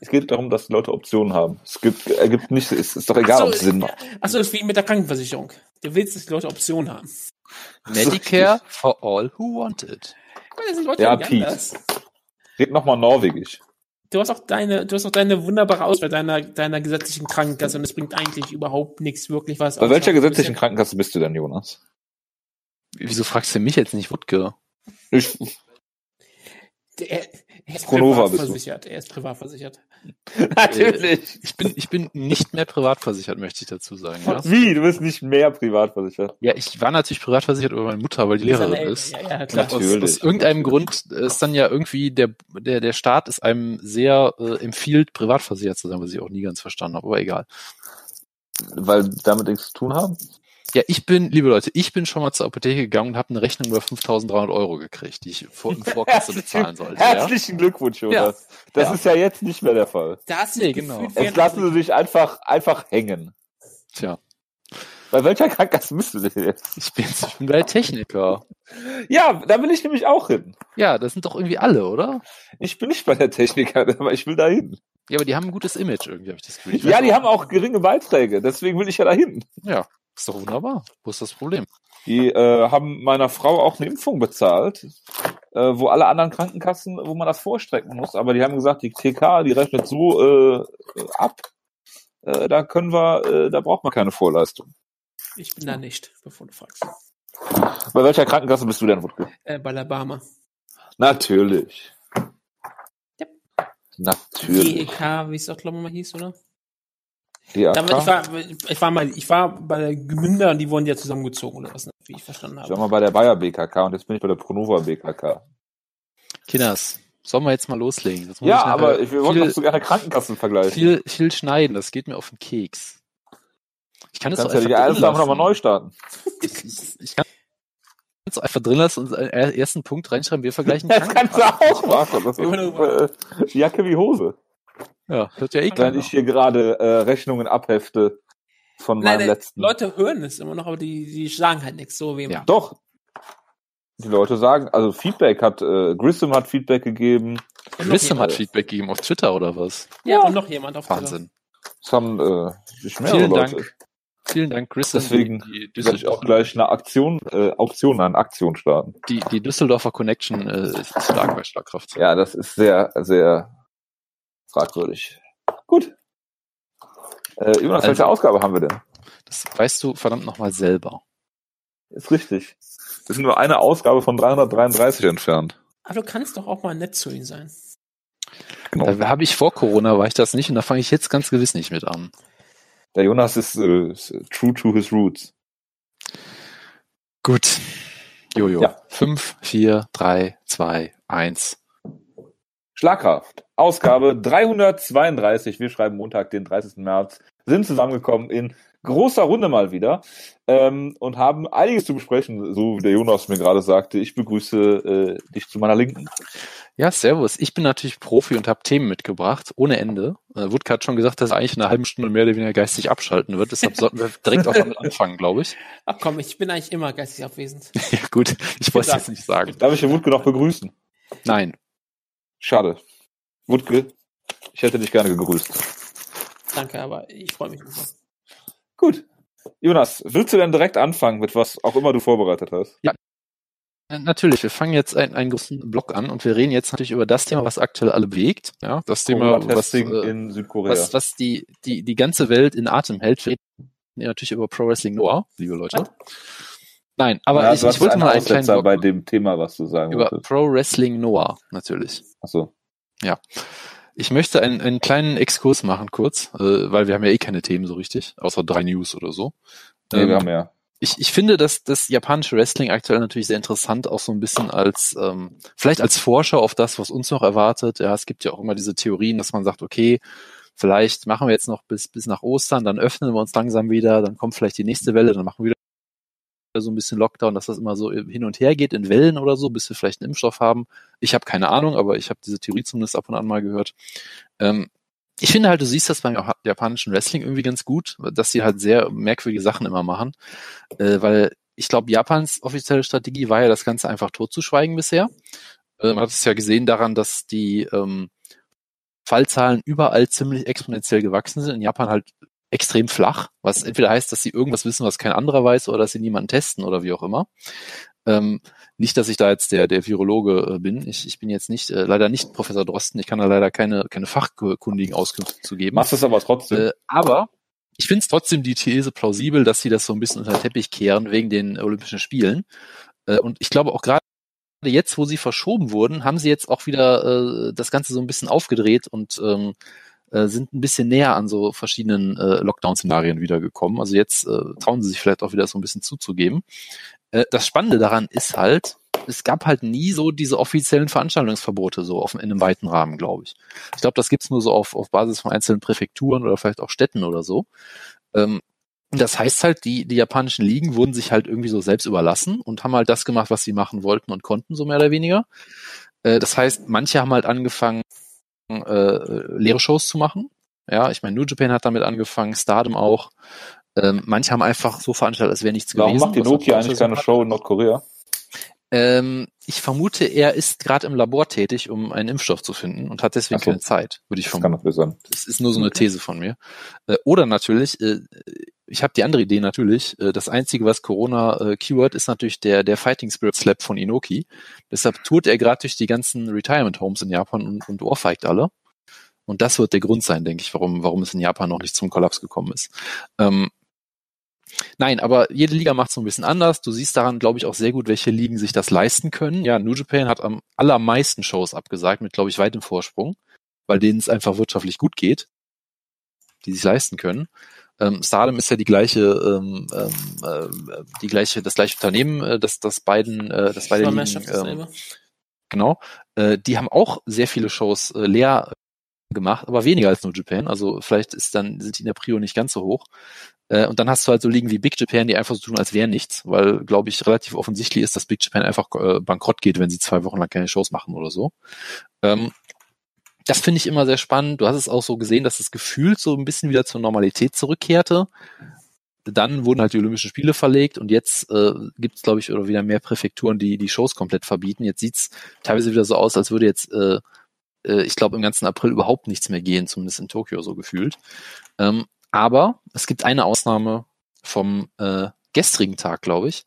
Es geht darum, dass die Leute Optionen haben. Es gibt, ergibt nicht, es ist doch egal, Ach ob so, es Sinn macht. Achso, das ist wie mit der Krankenversicherung. Du willst, dass die Leute Optionen haben. Medicare for all who want it. Leute Ja, Pete. anders. Red nochmal Norwegisch. Du hast auch deine, du hast auch deine wunderbare Auswahl deiner, deiner gesetzlichen Krankenkasse und es bringt eigentlich überhaupt nichts wirklich was. Bei welcher gesetzlichen Krankenkasse bist du denn, Jonas? Wieso fragst du mich jetzt nicht, Wutke? Ich, Er, er ist Pronova privat versichert. Er ist privat versichert. natürlich. Ich bin, ich bin nicht mehr privat versichert, möchte ich dazu sagen. Ja, Wie? Du bist nicht mehr privat versichert. ja ich war natürlich privat versichert über meine Mutter, weil die Lehrerin ist. Ja, ja, klar. Natürlich. Aus, aus irgendeinem Grund ist dann ja irgendwie der, der, der Staat ist einem sehr äh, empfiehlt, privat versichert zu sein, was ich auch nie ganz verstanden habe, aber egal. Weil damit nichts zu tun haben? Ja, ich bin, liebe Leute, ich bin schon mal zur Apotheke gegangen und habe eine Rechnung über 5.300 Euro gekriegt, die ich vor, in Vorkasse bezahlen sollte. Ja? Herzlichen Glückwunsch, Jonas. Das Ja. ist ja jetzt nicht mehr der Fall. Da hast du Nee, genau. Jetzt lassen sie dich einfach, einfach hängen. Tja, Bei welcher Krankenkasse bist du denn jetzt? ich bin, ich bin bei Techniker. Ja, da will ich nämlich auch hin. Ja, das sind doch irgendwie alle, oder? Ich bin nicht bei der Techniker, aber ich will da hin. Ja, aber die haben ein gutes Image irgendwie, habe ich das Gefühl. Ich Ja, die haben auch geringe Beiträge, deswegen will ich ja da hin. Ja, ist doch wunderbar. Wo ist das Problem? Die äh, haben meiner Frau auch eine Impfung bezahlt, äh, wo alle anderen Krankenkassen, wo man das vorstrecken muss. Aber die haben gesagt, die TK, die rechnet so äh, ab, äh, da können wir, äh, da braucht man keine Vorleistung. Ich bin da nicht, bevor du fragst. Bei welcher Krankenkasse bist du denn, Wutke? Äh, bei der Barmer. Natürlich. Yep. Natürlich. GEK, wie es auch, glaube ich, mal hieß, oder? Damit, ich, war, ich, war mal, ich war bei der Gemünder und die wurden ja zusammengezogen, oder was, wie ich verstanden Ich war habe. mal bei der Bayer BKK und jetzt bin ich bei der Pronova BKK. Kinders, sollen wir jetzt mal loslegen? Das muss Ja, nachher aber ich, wir wollten viel, doch so gerne Krankenkassen vergleichen. viel, viel schneiden, das geht mir auf den Keks. Ich kann es ja die drin nochmal lassen. neu starten. Ich, ich kann es einfach drin lassen und einen ersten Punkt reinschreiben, wir vergleichen Das kannst du auch machen. Das Immer ist nur- äh, Jacke wie Hose. Ja, hört ja eh keiner. ich hier gerade äh, Rechnungen abhefte von Nein, meinem letzten. Leute hören es immer noch, aber die, die sagen halt nichts, so wie immer. Ja. Doch. Die Leute sagen, also Feedback hat, äh, Grissom hat Feedback gegeben. Grissom hat. Feedback gegeben auf Twitter oder was? Ja, und noch jemand auf Twitter. Wahnsinn. Es haben äh, sich mehrere Vielen Leute. Dank. Vielen Dank, Grissom. Deswegen die, die, werde ich auch gleich eine Aktion, äh, Auktion an Aktion starten. die, die Düsseldorfer Connection äh, ist stark bei Schlagkraft. Ja, das ist sehr, sehr fragwürdig. Gut. Äh, Jonas, Also- welche Ausgabe haben wir denn? Das weißt du verdammt nochmal selber. Ist richtig. Wir sind nur eine Ausgabe von 333 entfernt. Aber du kannst doch auch mal nett zu ihnen sein. Genau. Da habe ich vor Corona, war ich das nicht und da fange ich jetzt ganz gewiss nicht mit an. Der Jonas ist, äh, ist true to his roots. Gut. Jojo. Ja. Fünf, vier, drei, zwei, eins. Schlagkraft. Ausgabe 332. Wir schreiben Montag, den 30. März. Sind zusammengekommen in großer Runde mal wieder ähm, und haben einiges zu besprechen, so wie der Jonas mir gerade sagte. Ich begrüße äh, dich zu meiner Linken. Ja, servus. Ich bin natürlich Profi und habe Themen mitgebracht, ohne Ende. Äh, Wutke hat schon gesagt, dass er eigentlich in einer halben Stunde mehr oder weniger geistig abschalten wird. Deshalb sollten wir direkt auch damit anfangen, glaube ich. Ach komm, ich bin eigentlich immer geistig abwesend. Ja, gut. Ich wollte es jetzt nicht sagen. Darf ich den Wutke noch begrüßen? Nein. Schade. Wutke, ich hätte dich gerne gegrüßt. Danke, aber ich freue mich nicht. Gut. Jonas, willst du denn direkt anfangen mit was auch immer du vorbereitet hast? Äh, Natürlich, wir fangen jetzt einen, einen großen Block an und wir reden jetzt natürlich über das Thema, was aktuell alle bewegt. Ja, das Thema, was, Corona-Testing äh, in Südkorea. was, was die, die, die ganze Welt in Atem hält. Wir reden ja natürlich über Pro Wrestling Noah, liebe Leute. Nein, aber ja, ich, ich wollte mal einen kleinen Block bei dem Thema, was du sagen über wolltest. Pro Wrestling Noah, natürlich. Achso. Ich möchte einen, einen kleinen Exkurs machen kurz, äh, weil wir haben ja eh keine Themen so richtig, außer drei News oder so. Nee, Ähm, wir haben ja. ich, ich finde, dass das japanische Wrestling aktuell natürlich sehr interessant, auch so ein bisschen als, ähm, vielleicht als Vorschau auf das, was uns noch erwartet. Ja, es gibt ja auch immer diese Theorien, dass man sagt, okay, vielleicht machen wir jetzt noch bis, bis nach Ostern, dann öffnen wir uns langsam wieder, dann kommt vielleicht die nächste Welle, dann machen wir wieder so ein bisschen Lockdown, dass das immer so hin und her geht in Wellen oder so, bis wir vielleicht einen Impfstoff haben. Ich habe keine Ahnung, aber ich habe diese Theorie zumindest ab und an mal gehört. Ähm, ich finde halt, du siehst das beim japanischen Wrestling irgendwie ganz gut, dass sie halt sehr merkwürdige Sachen immer machen, äh, weil ich glaube, Japans offizielle Strategie war ja, das Ganze einfach totzuschweigen bisher. Äh, man hat es ja gesehen daran, dass die ähm, Fallzahlen überall ziemlich exponentiell gewachsen sind. In Japan halt extrem flach, was entweder heißt, dass sie irgendwas wissen, was kein anderer weiß, oder dass sie niemanden testen oder wie auch immer. Ähm, nicht, dass ich da jetzt der, der Virologe äh, bin. Ich, ich bin jetzt nicht, äh, leider nicht Professor Drosten. Ich kann da leider keine, keine fachkundigen Auskünfte zu geben. Machst es aber trotzdem. Äh, aber ich finde es trotzdem die These plausibel, dass sie das so ein bisschen unter den Teppich kehren wegen den Olympischen Spielen. Äh, und ich glaube auch gerade jetzt, wo sie verschoben wurden, haben sie jetzt auch wieder äh, das Ganze so ein bisschen aufgedreht und ähm, äh, sind ein bisschen näher an so verschiedenen äh, Lockdown-Szenarien wiedergekommen. Also jetzt äh, trauen sie sich vielleicht auch wieder so ein bisschen zuzugeben. Äh, das Spannende daran ist halt, es gab halt nie so diese offiziellen Veranstaltungsverbote so auf, in einem weiten Rahmen, glaube ich. Ich glaube, das gibt's nur so auf, auf Basis von einzelnen Präfekturen oder vielleicht auch Städten oder so. Ähm, das heißt halt, die, die japanischen Ligen wurden sich halt irgendwie so selbst überlassen und haben halt das gemacht, was sie machen wollten und konnten, so mehr oder weniger. Äh, das heißt, manche haben halt angefangen, äh, leere Shows zu machen. Ja, ich meine, New Japan hat damit angefangen, Stardom auch. Ähm, manche haben einfach so veranstaltet, als wäre nichts Warum gewesen. macht die Nokia eigentlich keine. Show in Nordkorea? Ähm, ich vermute, er ist gerade im Labor tätig, um einen Impfstoff zu finden und hat deswegen so. keine Zeit, würde ich Das kann vermuten. sein. Das ist nur so eine These von mir. Äh, oder natürlich, äh, ich habe die andere Idee natürlich. Äh, das Einzige, was Corona äh, cured, ist natürlich der, der Fighting Spirit Slap von Inoki. Deshalb tourt er gerade durch die ganzen Retirement Homes in Japan und, und ohrfeigt alle. Und das wird der Grund sein, denke ich, warum, warum es in Japan noch nicht zum Kollaps gekommen ist. Ähm, Nein, aber jede Liga macht so ein bisschen anders. Du siehst daran, glaube ich, auch sehr gut, welche Ligen sich das leisten können. Ja, New Japan hat am allermeisten Shows abgesagt, mit, glaube ich, weitem Vorsprung, weil denen es einfach wirtschaftlich gut geht, die sich leisten können. Ähm, Stardom ist ja die gleiche, ähm, ähm, äh, die gleiche, das gleiche Unternehmen, äh, das, das beiden, äh, das beide Ligen, ähm, genau. Äh, die haben auch sehr viele Shows äh, leer gemacht, aber weniger als New Japan. Also vielleicht ist dann, sind die in der Prio nicht ganz so hoch. Äh, und dann hast du halt so Ligen wie Big Japan, die einfach so tun, als wäre nichts, weil, glaube ich, relativ offensichtlich ist, dass Big Japan einfach äh, bankrott geht, wenn sie zwei Wochen lang keine Shows machen oder so. Ähm, das finde ich immer sehr spannend. Du hast es auch so gesehen, dass es gefühlt so ein bisschen wieder zur Normalität zurückkehrte. Dann wurden halt die Olympischen Spiele verlegt und jetzt äh, gibt es, glaube ich, oder wieder mehr Präfekturen, die die Shows komplett verbieten. Jetzt sieht's teilweise wieder so aus, als würde jetzt, äh, äh, ich glaube, im ganzen April überhaupt nichts mehr gehen, zumindest in Tokio so gefühlt. Ähm, aber es gibt eine Ausnahme vom äh, gestrigen Tag, glaube ich.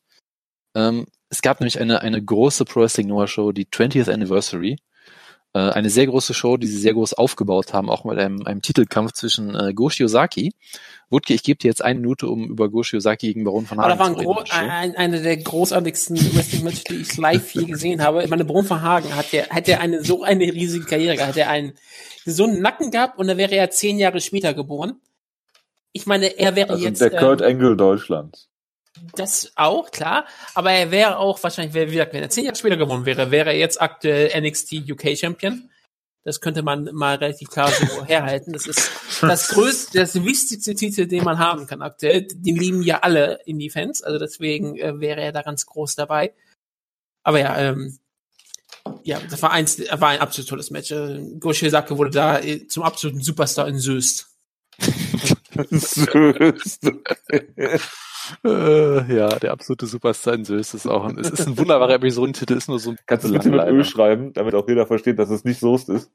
Ähm, es gab nämlich eine, eine große Pro Wrestling Noah Show, die 20th Anniversary. Äh, eine sehr große Show, die sie sehr groß aufgebaut haben, auch mit einem, einem Titelkampf zwischen äh, Goshi Ozaki. Wutke, ich gebe dir jetzt eine Minute, um über Goshi Ozaki gegen Baron von Hagen das war ein zu gro reden. Show. ein, eine der großartigsten Wrestling-Matches, die ich live je gesehen habe. Ich meine, Baron von Hagen hat der, hat der eine, so eine riesige Karriere gehabt. Hat er einen, so einen Nacken gehabt und dann wäre er zehn Jahre später geboren. Ich meine, er wäre Also jetzt, der Kurt ähm, Engel Deutschlands. Das auch, klar. Aber er wäre auch wahrscheinlich, wie gesagt, wenn er zehn Jahre später geboren wäre, wäre er jetzt aktuell NXT UK Champion. Das könnte man mal relativ klar so herhalten. Das ist das größte, das wichtigste Titel, den man haben kann aktuell. Den lieben ja alle Indie-Fans, also deswegen äh, wäre er da ganz groß dabei. Aber ja, ähm, ja, das war eins, war ein absolut tolles Match. Äh, Goshi wurde da äh, zum absoluten Superstar in Söst. Äh, ja, der absolute Superstar in Sös ist auch ein, es ist ein wunderbarer Episodentitel, ist nur so ein Kannst du mit leider. Ö schreiben, damit auch jeder versteht, dass es nicht Soest ist?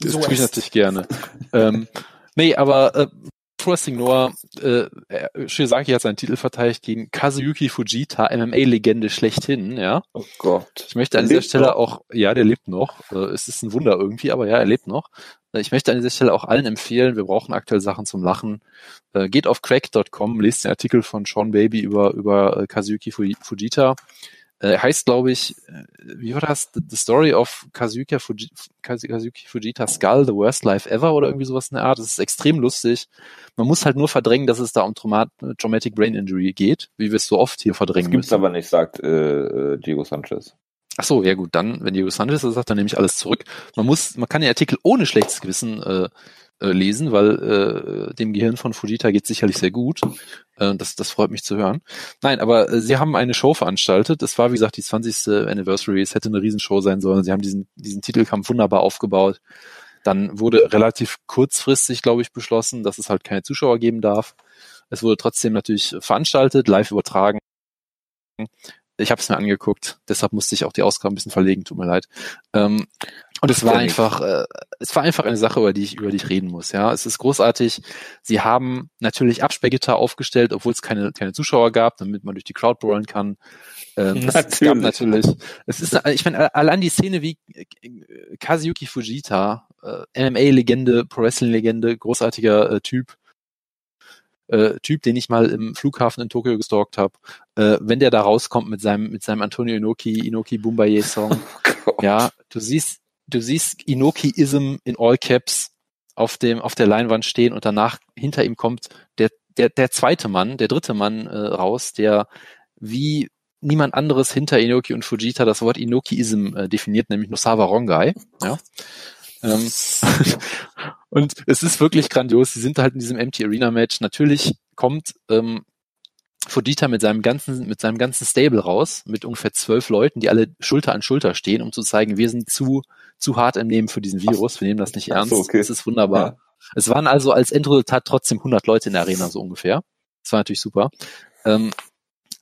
Das So tue ich natürlich gerne. ähm, nee, aber äh, Wrestling Noah, äh, äh, Shiozaki hat seinen Titel verteidigt gegen Kazuyuki Fujita, MMA-Legende schlechthin, ja. Oh Gott. Ich möchte an Der dieser Stelle noch. auch, ja, der lebt noch. Äh, es ist ein Wunder irgendwie, aber ja, er lebt noch. Ich möchte an dieser Stelle auch allen empfehlen, wir brauchen aktuell Sachen zum Lachen. Äh, geht auf crack.com, lest den Artikel von Sean Baby über, über äh, Kazuyuki Fu- Fujita. Äh, heißt, glaube ich, wie war das? The Story of Kazuki, Fuji, Kazu- Kazuki Fujita Skull, The Worst Life Ever oder irgendwie sowas in der Art. Das ist extrem lustig. Man muss halt nur verdrängen, dass es da um Trauma Traumatic Brain Injury geht, wie wir es so oft hier verdrängen Das gibt's müssen. aber nicht, sagt äh, Diego Sanchez. Ach so, ja gut, dann, wenn Diego Sanchez das sagt, dann nehme ich alles zurück. Man muss, man kann den Artikel ohne schlechtes Gewissen äh, äh, lesen, weil äh, dem Gehirn von Fujita geht sicherlich sehr gut. Äh, das, das freut mich zu hören. Nein, aber äh, sie haben eine Show veranstaltet. Es war, wie gesagt, die 20. Anniversary. Es hätte eine Riesenshow sein sollen. Sie haben diesen, diesen Titelkampf wunderbar aufgebaut. Dann wurde relativ kurzfristig, glaube ich, beschlossen, dass es halt keine Zuschauer geben darf. Es wurde trotzdem natürlich veranstaltet, live übertragen. Ich habe es mir angeguckt, deshalb musste ich auch die Ausgabe ein bisschen verlegen, tut mir leid. Ähm, und es war einfach, äh, es war einfach eine Sache, über die ich, über die ich reden muss. Ja, es ist großartig. Sie haben natürlich Absperrgitter aufgestellt, obwohl es keine, keine Zuschauer gab, damit man durch die Crowd brawlen kann. Ähm, es, es gab natürlich. Es ist, ich meine, allein die Szene wie äh, Kazuyuki Fujita, äh, MMA-Legende, Pro-Wrestling-Legende, großartiger äh, Typ, äh, Typ, den ich mal im Flughafen in Tokio gestalkt habe, äh, wenn der da rauskommt mit seinem mit seinem Antonio Inoki Inoki Bumbaye Song, oh ja, du siehst du siehst Inoki-Ism in All Caps auf dem auf der Leinwand stehen und danach hinter ihm kommt der der der zweite Mann, der dritte Mann äh, raus, der wie niemand anderes hinter Inoki und Fujita das Wort Inoki-Ism äh, definiert, nämlich Nosawa Rongai. Ja. Ähm, und es ist wirklich grandios. Sie sind halt in diesem Empty Arena Match. Natürlich kommt ähm, Fujita mit seinem ganzen, mit seinem ganzen Stable raus, mit ungefähr zwölf Leuten, die alle Schulter an Schulter stehen, um zu zeigen, wir sind zu, zu hart im Nehmen für diesen Virus. Wir nehmen das nicht ernst. So, okay. Das ist wunderbar. Ja. Es waren also als Endresultat trotzdem 100 Leute in der Arena, so ungefähr. Das war natürlich super. Ähm,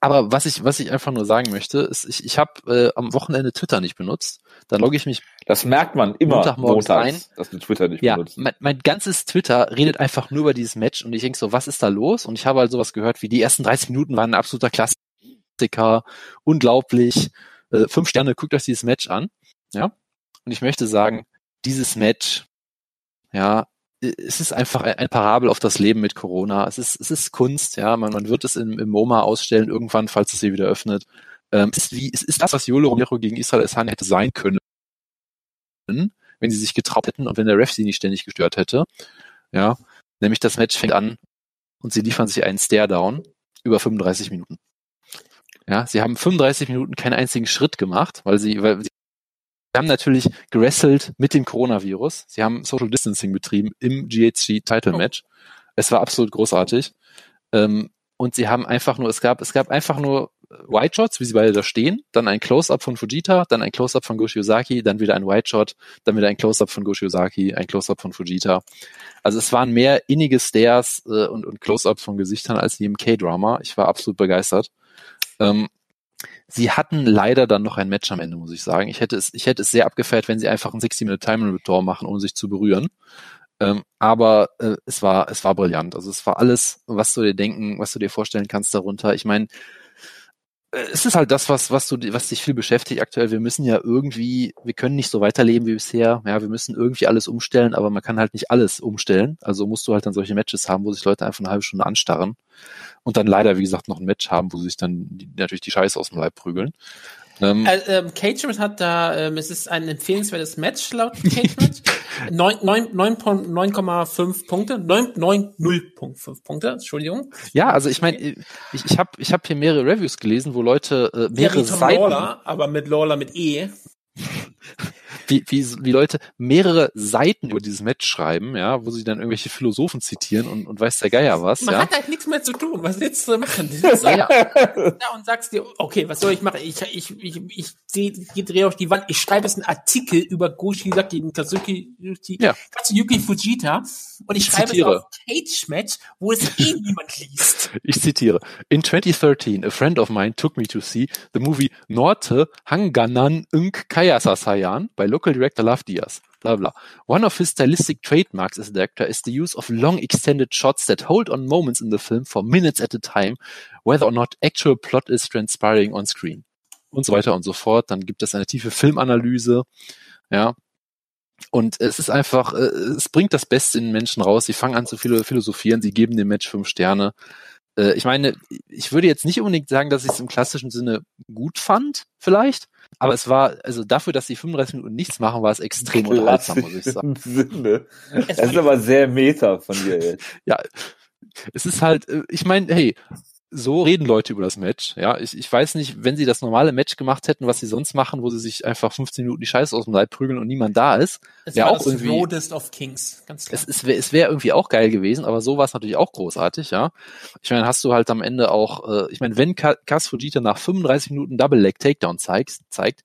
aber was ich, was ich einfach nur sagen möchte, ist, ich, ich habe äh, am Wochenende Twitter nicht benutzt. Da logge ich mich. Das merkt man immer Montagmorgens montags, ein. dass du Twitter nicht ja, benutzt. Mein, mein ganzes Twitter redet einfach nur über dieses Match und ich denke so, was ist da los? Und ich habe halt sowas gehört, wie die ersten 30 Minuten waren ein absoluter Klassiker, unglaublich. Äh, fünf Sterne, guckt euch dieses Match an. Ja. Und ich möchte sagen, dieses Match, ja, es ist einfach ein Parabel auf das Leben mit Corona. Es ist, es ist Kunst, ja. Man, man wird es im, im MoMA ausstellen irgendwann, falls es hier wieder öffnet. Ähm, es ist wie, es ist das, was Yolo Romero gegen Israel Essan hätte sein können, wenn sie sich getraut hätten und wenn der Ref sie nicht ständig gestört hätte. Ja. Nämlich das Match fängt an und sie liefern sich einen Stare-Down über 35 Minuten. Ja, sie haben 35 Minuten keinen einzigen Schritt gemacht, weil sie, weil sie Sie haben natürlich gewrestelt mit dem Coronavirus. Sie haben Social Distancing betrieben im GHC Title oh. Match. Oh. Es war absolut großartig. Ähm, und sie haben einfach nur, es gab, es gab einfach nur White Shots, wie sie beide da stehen, dann ein Close-Up von Fujita, dann ein Close-Up von Goshiosaki, dann wieder ein White Shot, dann wieder ein Close-Up von Goshiosaki, ein Close-Up von Fujita. Also es waren mehr innige Stares äh, und, und Close-Ups von Gesichtern als in jedem K-Drama. Ich war absolut begeistert. Ähm, Sie hatten leider dann noch ein Match am Ende, muss ich sagen. Ich hätte es, ich hätte es sehr abgefeiert, wenn sie einfach ein 60-Minute Time Limit Tor machen, ohne sich zu berühren. Ähm, aber äh, es war, es war brillant. Also es war alles, was du dir denken, was du dir vorstellen kannst darunter. Ich meine, es ist halt das, was, was du, was dich viel beschäftigt aktuell. Wir müssen ja irgendwie, wir können nicht so weiterleben wie bisher. Ja, wir müssen irgendwie alles umstellen, aber man kann halt nicht alles umstellen. Also musst du halt dann solche Matches haben, wo sich Leute einfach eine halbe Stunde anstarren und dann leider, wie gesagt, noch ein Match haben, wo sie sich dann die, natürlich die Scheiße aus dem Leib prügeln. Ähm, also, ähm, Cage hat da, ähm, es ist ein empfehlenswertes Match laut Cage 9,5 Punkte, 9,0.5 Punkte, Entschuldigung. Ja, also ich meine, ich, ich habe ich hab hier mehrere Reviews gelesen, wo Leute äh, mehrere Seiten... Lawler, aber mit Lawler mit E wie, wie, wie Leute mehrere Seiten über dieses Match schreiben, ja, wo sie dann irgendwelche Philosophen zitieren und, und weiß der Geier was. Man ja. hat halt nichts mehr zu tun. Was willst du machen? Ja. da und sagst dir, okay, was soll ich machen? Ich, ich, ich, ich, ich, drehe auf die Wand, ich schreibe jetzt einen Artikel über Goshizaki und Kazuki, ja. Katsuyuki Fujita und ich, ich schreibe zitiere. es auf Cage Match, wo es eh niemand liest. Ich zitiere. In 2013, a friend of mine took me to see the movie Norte Hanganan Unk Kayasasayan by local director Love Diaz. Blah blah. One of his stylistic trademarks as a director is the use of long extended shots that hold on moments in the film for minutes at a time, whether or not actual plot is transpiring on screen. Und so weiter und so fort. Dann gibt es eine tiefe Filmanalyse. Ja, und es ist einfach, äh, es bringt das Beste in den Menschen raus. Sie fangen an zu philosophieren, sie geben dem Match fünf Sterne. Äh, ich meine, ich würde jetzt nicht unbedingt sagen, dass ich es im klassischen Sinne gut fand, vielleicht. Aber es war, also dafür, dass sie 35 Minuten nichts machen, war es extrem unterhaltsam, muss ich sagen. Sinne. Es ist aber sehr meta von dir jetzt. Ja, es ist halt, äh, ich meine, hey, so reden Leute über das Match. Ja, ich, ich weiß nicht, wenn sie das normale Match gemacht hätten, was sie sonst machen, wo sie sich einfach 15 Minuten die Scheiße aus dem Leib prügeln und niemand da ist. Es wäre auch das irgendwie. Lodest of Kings, ganz klar. Es, es wäre es wär irgendwie auch geil gewesen, aber so war es natürlich auch großartig, ja. Ich meine, hast du halt am Ende auch, äh, ich meine, wenn Kas Fujita nach 35 Minuten Double Leg Takedown zeigt, zeigt,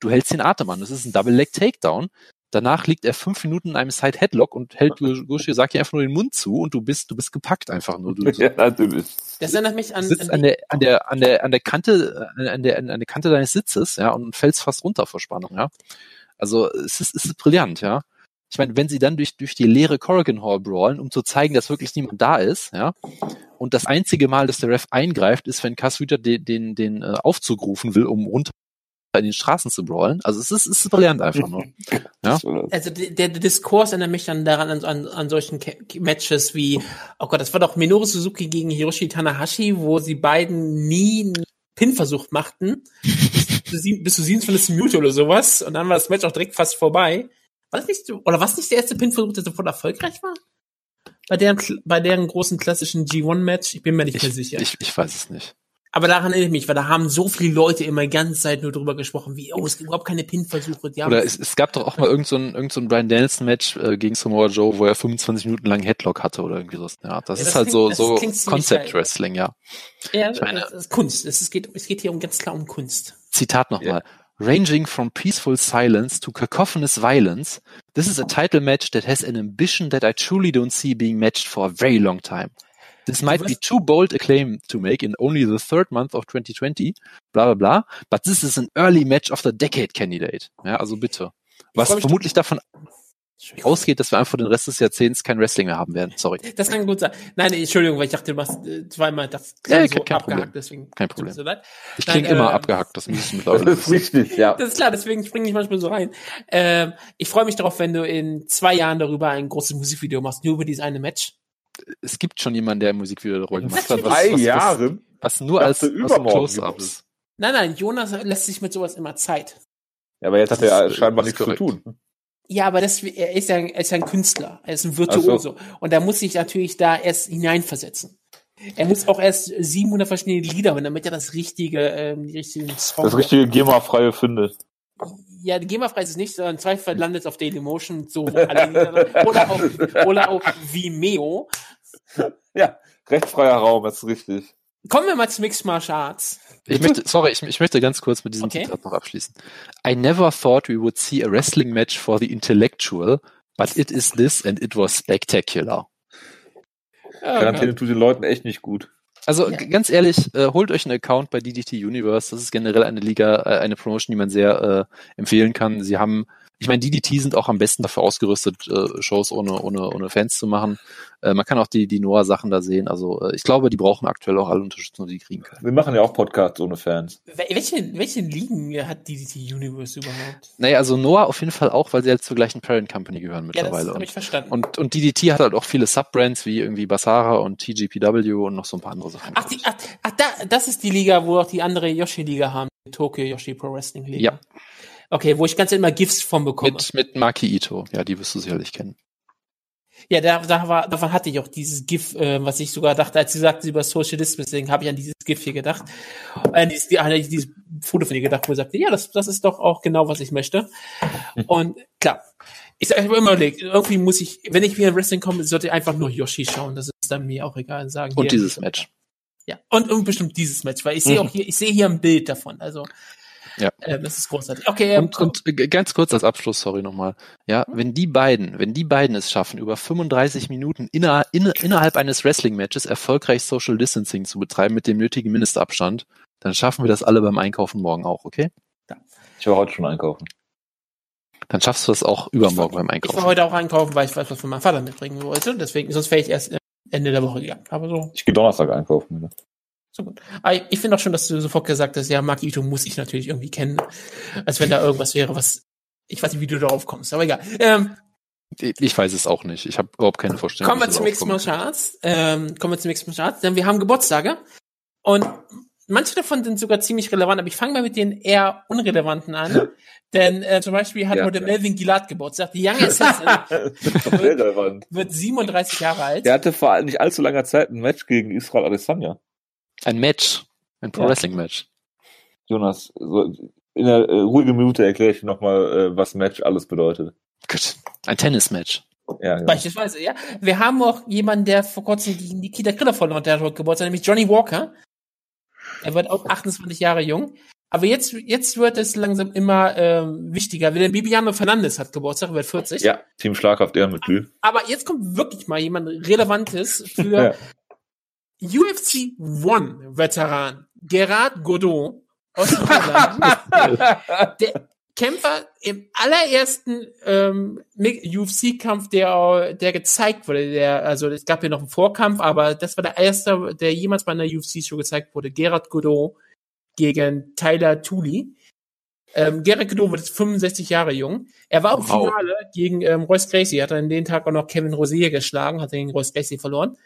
du hältst den Atem an. Das ist ein Double Leg Takedown. Danach liegt er fünf Minuten in einem Side Headlock und hält Goshi einfach nur den Mund zu und du bist, du bist gepackt einfach nur. Du, ja, natürlich. Das erinnert mich an, sitzt an, der, an der, an der, an der Kante, an der, an der Kante deines Sitzes, ja, und fällst fast runter vor Spannung, ja. Also, es ist, es ist brillant, ja. Ich meine, wenn sie dann durch, durch die leere Corrigan Hall brawlen, um zu zeigen, dass wirklich niemand da ist, ja, und das einzige Mal, dass der Ref eingreift, ist, wenn Cass Rüter den, den, den äh, Aufzug rufen will, um runter in den Straßen zu brawlen. Also es ist, es ist brillant einfach nur. Ja? Also der, der Diskurs erinnert mich dann daran an, an, an solchen Ke Matches wie, oh Gott, das war doch Minoru Suzuki gegen Hiroshi Tanahashi, wo sie beiden nie einen Pin-Versuch machten. bis, zu 27. Minute oder sowas. Und dann war das Match auch direkt fast vorbei. War das nicht so, oder was nicht der erste Pin-Versuch, der sofort erfolgreich war? Bei deren, bei deren großen klassischen G1-Match? Ich bin mir nicht Ich, mehr sicher. ich, ich weiß es nicht. Aber daran erinnere ich mich, weil da haben so viele Leute immer die ganze Zeit nur drüber gesprochen, wie, oh, es gibt überhaupt keine Pin-Versuche. Oder es, es gab doch auch mal irgend so ein, irgend so ein Brian Danielson-Match äh, gegen Samoa Joe, wo er 25 Minuten lang Headlock hatte oder irgendwie so. Ja, das Ja, ist das halt klingt- so, so klingt ziemlich Concept geil. Wrestling, ja. Ja, Ich meine- das ist Kunst. Es ist- geht, es geht hier um ganz klar um Kunst. Zitat nochmal. Ranging from peaceful silence to cacophonous violence, this is a title match that has an ambition that I truly don't see being matched for a very long time. This might be too bold a claim to make in only the third month of 2020, bla bla bla, but this is an early match of the decade candidate. Ja, also bitte. Was vermutlich davon ausgeht, dass wir einfach den Rest des Jahrzehnts kein Wrestling mehr haben werden. Sorry. Das kann gut sein. Nein, nee, Entschuldigung, weil ich dachte, du machst äh, zweimal das Ja, klang kein- kein Problem. deswegen Kein Problem. so. Ich klinge immer äh, abgehackt, das müsste ich Das ist richtig, ja. Das ist klar, deswegen springe ich manchmal so rein. Ähm, ich freue mich darauf, wenn du in zwei Jahren darüber ein großes Musikvideo machst, nur über dieses eine Match. Es gibt schon jemanden, der ein Musikvideo darüber gemacht hat, was, Drei was, was, Jahre? was nur Ich als, als Close-Ups. Nein, nein, Jonas lässt sich mit sowas immer Zeit. Ja, aber jetzt hat Das er ist, äh, scheinbar nichts zu korrekt. tun. Ja, aber das, er ist ja, er ist ja ein Künstler, er ist ein Virtuoso. Und da muss sich natürlich da erst hineinversetzen. Er muss auch erst 700 verschiedene Lieder hören, damit er das richtige, ähm, die richtigen Song Das richtige GEMA-freie findet. Ja, die GEMA-frei ist es nicht, sondern im Zweifel landet es auf Dailymotion, so wo alle Lieder, oder auf, oder auf Vimeo. Ja, rechtsfreier Raum, das ist richtig. Kommen wir mal zu Mixed Martial Arts. Ich möchte, sorry, ich, ich möchte ganz kurz mit diesem Okay. Zitat noch abschließen. I never thought we would see a wrestling match for the intellectual, but it is this and it was spectacular. Quarantäne tut den Leuten echt nicht gut. Also Ja. ganz ehrlich, äh, holt euch einen Account bei DDT Universe. Das ist generell eine Liga, äh, eine Promotion, die man sehr äh, empfehlen kann. Sie haben, ich meine, DDT sind auch am besten dafür ausgerüstet, äh, Shows ohne, ohne, ohne Fans zu machen. Äh, man kann auch die, die Noah-Sachen da sehen. Also äh, ich glaube, die brauchen aktuell auch alle Unterstützung, die sie kriegen können. Wir machen ja auch Podcasts ohne Fans. Wel- Welche, welche Ligen hat DDT Universe überhaupt? Naja, also Noah auf jeden Fall auch, weil sie halt zur gleichen Parent Company gehören Ja, das mittlerweile. habe ich verstanden. und, und DDT hat halt auch viele Subbrands wie irgendwie Basara und TGPW und noch so ein paar andere Sachen. ach, die, ach, ach da, das ist die Liga, wo auch die andere Yoshi-Liga haben. Die Tokyo Yoshi Pro Wrestling Liga. Ja. Okay, wo ich ganz immer GIFs von bekomme. mit, mit Maki Ito. Ja, die wirst du sicherlich kennen. Ja, da, da war, davon hatte ich auch dieses GIF, äh, was ich sogar dachte, als sie sagte über Social Distancing, habe ich an dieses GIF hier gedacht. Äh, dieses, die, an dieses Foto von ihr gedacht, wo sie sagte, ja, das, das ist doch auch genau, was ich möchte. Und klar, ich habe immer überlegt, irgendwie muss ich, wenn ich wieder in Wrestling komme, sollte ich einfach nur Yoshi schauen. Das ist dann mir auch egal. Sagen, Und hier- dieses Match. Ja, und, und bestimmt dieses Match, weil ich sehe auch hier, ich sehe hier ein Bild davon. Also, Ja. äh, das ist großartig. Okay, ähm, Und, und ganz kurz als Abschluss, sorry nochmal. Ja, wenn die beiden, wenn die beiden es schaffen, über 35 Minuten inner, inner, innerhalb eines Wrestling-Matches erfolgreich Social Distancing zu betreiben mit dem nötigen Mindestabstand, dann schaffen wir das alle beim Einkaufen morgen auch, okay? Ich war heute schon einkaufen. Dann schaffst du das auch übermorgen beim ich war Einkaufen. heute auch einkaufen, weil ich was für meinen Vater mitbringen wollte. Deswegen, sonst wäre ich erst äh, Ende der Woche gegangen. Aber so, Ich gehe Donnerstag einkaufen. So gut. Aber ich- ich finde auch schon, dass du sofort gesagt hast, ja, Maki Ito muss ich natürlich irgendwie kennen. Als wenn da irgendwas wäre, was, ich weiß nicht, wie du darauf kommst, aber egal. Ähm, Ich, weiß es auch nicht. Ich habe überhaupt keine Vorstellung. kommen wir ich zu darauf Mixed komme. Martial Arts. Ähm, kommen wir zu Mixed Martial Arts, denn wir haben Geburtstage. Und manche davon sind sogar ziemlich relevant, aber ich fange mal mit den eher unrelevanten an. denn äh, zum Beispiel hat Ja, heute ja. Melvin Gilad Geburtstag. Die Young Assassin relevant. wird 37 Jahre alt. Der hatte vor nicht allzu langer Zeit ein Match gegen Israel Adesanya. Ein Match. Ein Pro. Wrestling Match. Jonas, so in der äh, ruhigen Minute erkläre ich nochmal, äh, was Match alles bedeutet. Gut. Ein Tennis-Match. Ja, genau. Beispielsweise, ja. Wir haben auch jemanden, der vor kurzem gegen Nikita Kriller verloren hat, der hat heute Geburtstag, nämlich Johnny Walker. Er wird auch 28 Jahre jung. Aber jetzt, jetzt wird es langsam immer ähm, wichtiger. Denn Bibiano Fernandes hat Geburtstag, wird 40. ja, Team Schlagkraft Ehrenmitglied. Aber jetzt kommt wirklich mal jemand Relevantes für UFC One Veteran Gerard Godot aus der, Kämpfer im allerersten ähm, UFC-Kampf, der, der gezeigt wurde. Der, also es gab ja noch einen Vorkampf, aber das war der erste, der jemals bei einer UFC-Show gezeigt wurde. Gerard Godot gegen Tyler Tooley. Ähm, Gerard Godot wird 65 Jahre jung. Er war im Wow. Finale gegen ähm, Royce Gracie. Hat an den Tag auch noch Kevin Rosier geschlagen, hat gegen Royce Gracie verloren.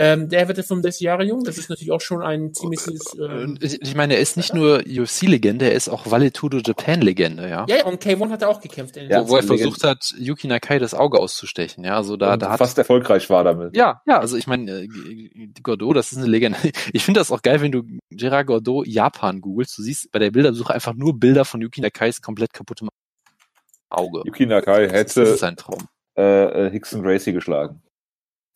Ähm, der wird jetzt 65 Jahre jung. Das ist natürlich auch schon ein ziemliches. Ähm, Und Ich ich meine, er ist nicht nur UFC-Legende, er ist auch Valetudo Japan-Legende, ja. ja, ja, und K1 hat er auch gekämpft. Ja, wo, er versucht hat, Yuki Nakai das Auge auszustechen, ja. Also da, und da hat fast erfolgreich war damit. Ja, ja, also ich meine, äh, G- Godot, das ist eine Legende. Ich finde das auch geil, wenn du Gerard Godot Japan googelst. Du siehst bei der Bildersuche einfach nur Bilder von Yuki Nakais komplett kaputtem Auge. Yuki Nakai Das ist hätte sein Traum. äh, äh, Hickson Gracie geschlagen.